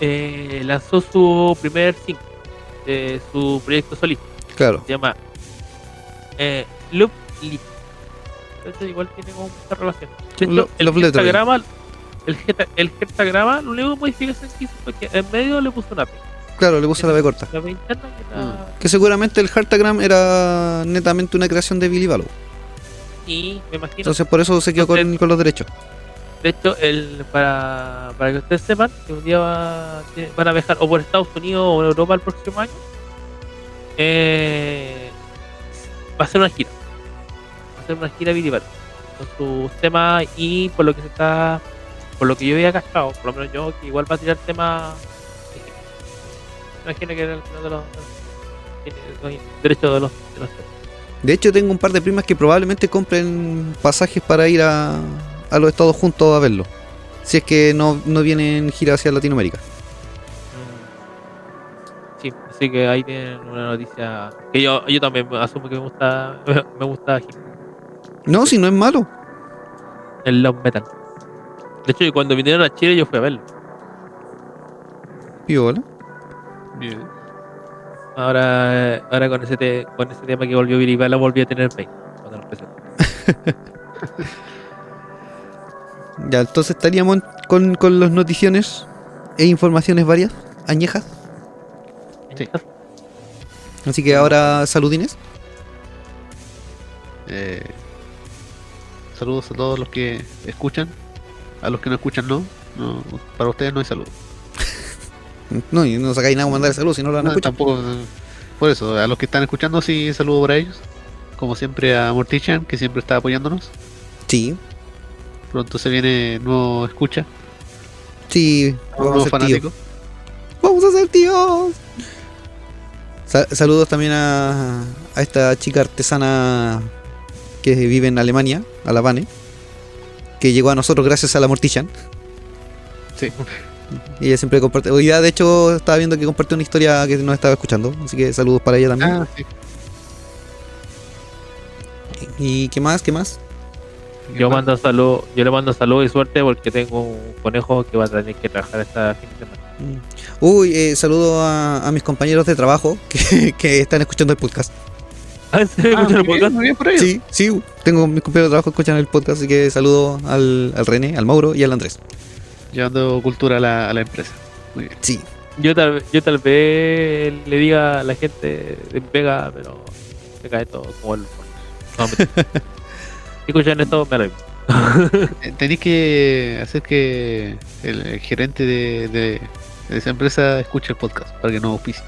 eh, lanzó su primer single de su proyecto solista. Claro. Se llama eh, Lit. Entonces igual tiene como mucha relación. De hecho, Lo- el hexagrama, el, el hexagrama, lo único que modificación que hizo fue que en medio le puso una P. Claro, le puso la B corta. La interna que seguramente el Heartagram era netamente una creación de Billy Ballow. Y me imagino Entonces por eso se quedó con, Entonces- con los derechos. De hecho, el, para, para que ustedes sepan que un día va- van a viajar o por Estados Unidos o en Europa el próximo año, eh, va a ser una gira. Va a ser una gira Billy Butler, con sus temas y por lo que se está, por lo que yo había cachado, por lo menos yo, que igual va a tirar temas. Imagino que era de los, de los derechos de los, de los temas. De hecho tengo un par de primas que probablemente compren pasajes para ir a, a los Estados juntos a verlo. Si es que no, no vienen gira hacia Latinoamérica. Mm. Sí, así que ahí tienen una noticia que yo, yo también asumo que me gusta, *laughs* me gusta No, si no es malo. el love metal. De hecho, cuando vinieron a Chile yo fui a verlo. Piola. Bien. Ahora, ahora con ese te- con ese tema que volvió Billy Bala volví a tener pain cuando nos *laughs* presentó. Ya, entonces estaríamos con, con las noticiones e informaciones varias, añejas. Sí. Así que ahora saludines. Eh, saludos a todos los que escuchan. A los que no escuchan, no. no para ustedes no hay saludos. No, y no sacáis nada mandar salud si no lo van a No, escuchar. tampoco. Por eso, a los que están escuchando, sí, saludo para ellos. Como siempre a Mortichan, que siempre está apoyándonos. Sí, Pronto se viene nuevo escucha, sí, un vamos nuevo a ser tíos. fanático. Vamos a ser tíos. Sa- saludos también a, a esta chica artesana que vive en Alemania, a la Vane, que llegó a nosotros gracias a la Mortichan. Sí. Y ella siempre comparte. Hoy día, de hecho, estaba viendo que compartió una historia que nos estaba escuchando. Así que saludos para ella también. Ah, sí. ¿Y qué más? ¿Qué más? Yo mando salud, yo le mando salud y suerte porque tengo un conejo que va a tener que trabajar esta fin de semana. Mm. Uy, eh, saludo a, a mis compañeros de trabajo *laughs* que, que están escuchando el podcast. *laughs* Ah, ¿en serio Ah, escuchan el muy bien, podcast? muy bien por ellos. Sí, sí, tengo mis compañeros de trabajo que escuchan el podcast, así que saludo al, al René, al Mauro y al Andrés. Llevando cultura a la, a la empresa. Muy bien. Sí, Yo tal, vez- yo tal vez le diga a la gente de Vega, pero me cae todo como el. No, *laughs* escuchan esto, me lo. *laughs* Eh, Tenéis que hacer que el, el gerente de, de- de esa empresa escuche el podcast para que no auspicie.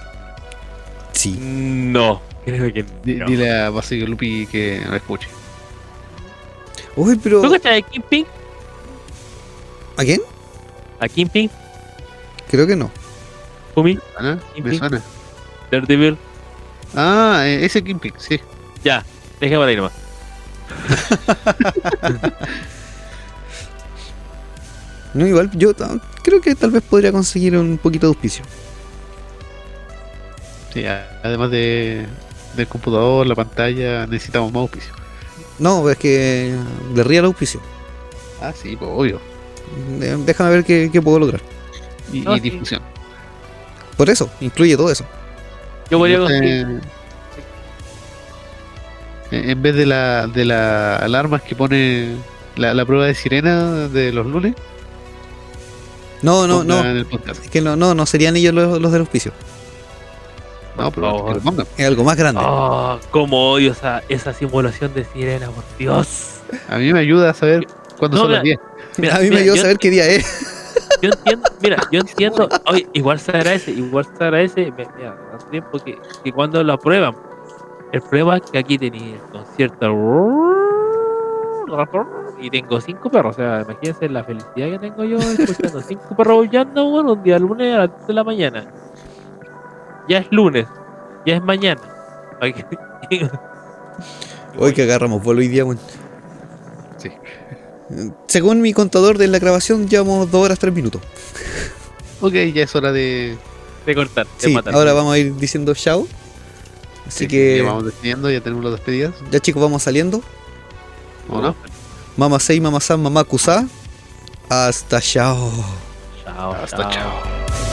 sí. No, creo que no. Dile a Basilio Lupi que lo escuche. Uy, pero. ¿Tú cachas a Kingpin? ¿A quién? ¿A Kingpin? Creo que no. ¿Fumi? ¿Ah? Me suena. Daredevil. Ah, eh, ese Kingpin, sí. Ya, déjame ahí nomás. *laughs* No, igual, yo ta- creo que tal vez podría conseguir un poquito de auspicio. Sí, además de, del computador, la pantalla, necesitamos más auspicio. No, es que de real auspicio. Ah, sí, pues, obvio. Eh, Déjame ver qué, qué puedo lograr. Y, No, y sí. difusión. Por eso, incluye todo eso. Yo podría conseguir. en vez de la, de la alarmas que pone la, la prueba de sirena de los lunes, No, no, no. Es que no, no, no serían ellos los, los del auspicio. No, pero que lo. Es algo más grande. Oh, cómo odio esa, esa simulación de sirena, por Dios. A mí me ayuda a saber cuándo No, son las mira. 10. Mira, a mí me mira, ayudó a yo- saber qué día es. Yo entiendo, mira, yo entiendo, oye, igual se agradece, igual se agradece, me- mira, hace tiempo que, que cuando lo aprueban, el problema es que aquí tenía el concierto y tengo cinco perros, o sea, imagínense la felicidad que tengo yo escuchando *laughs* cinco perros aullando, bueno, un día lunes a las 10 de la mañana. Ya es lunes, ya es mañana. *laughs* Hoy que agarramos vuelo hoy día. Sí. Según mi contador de la grabación, llevamos 2 horas 3 minutos. Ok, ya es hora de. de cortar, de Sí, matar. ahora vamos a ir diciendo chao. Así sí, que Ya vamos despidiendo, ya tenemos las despedidas. ya chicos, vamos saliendo. ¿O no? Mamá Sei, mamá San, mamá Kusa. Hasta chao. Chao, Hasta chao.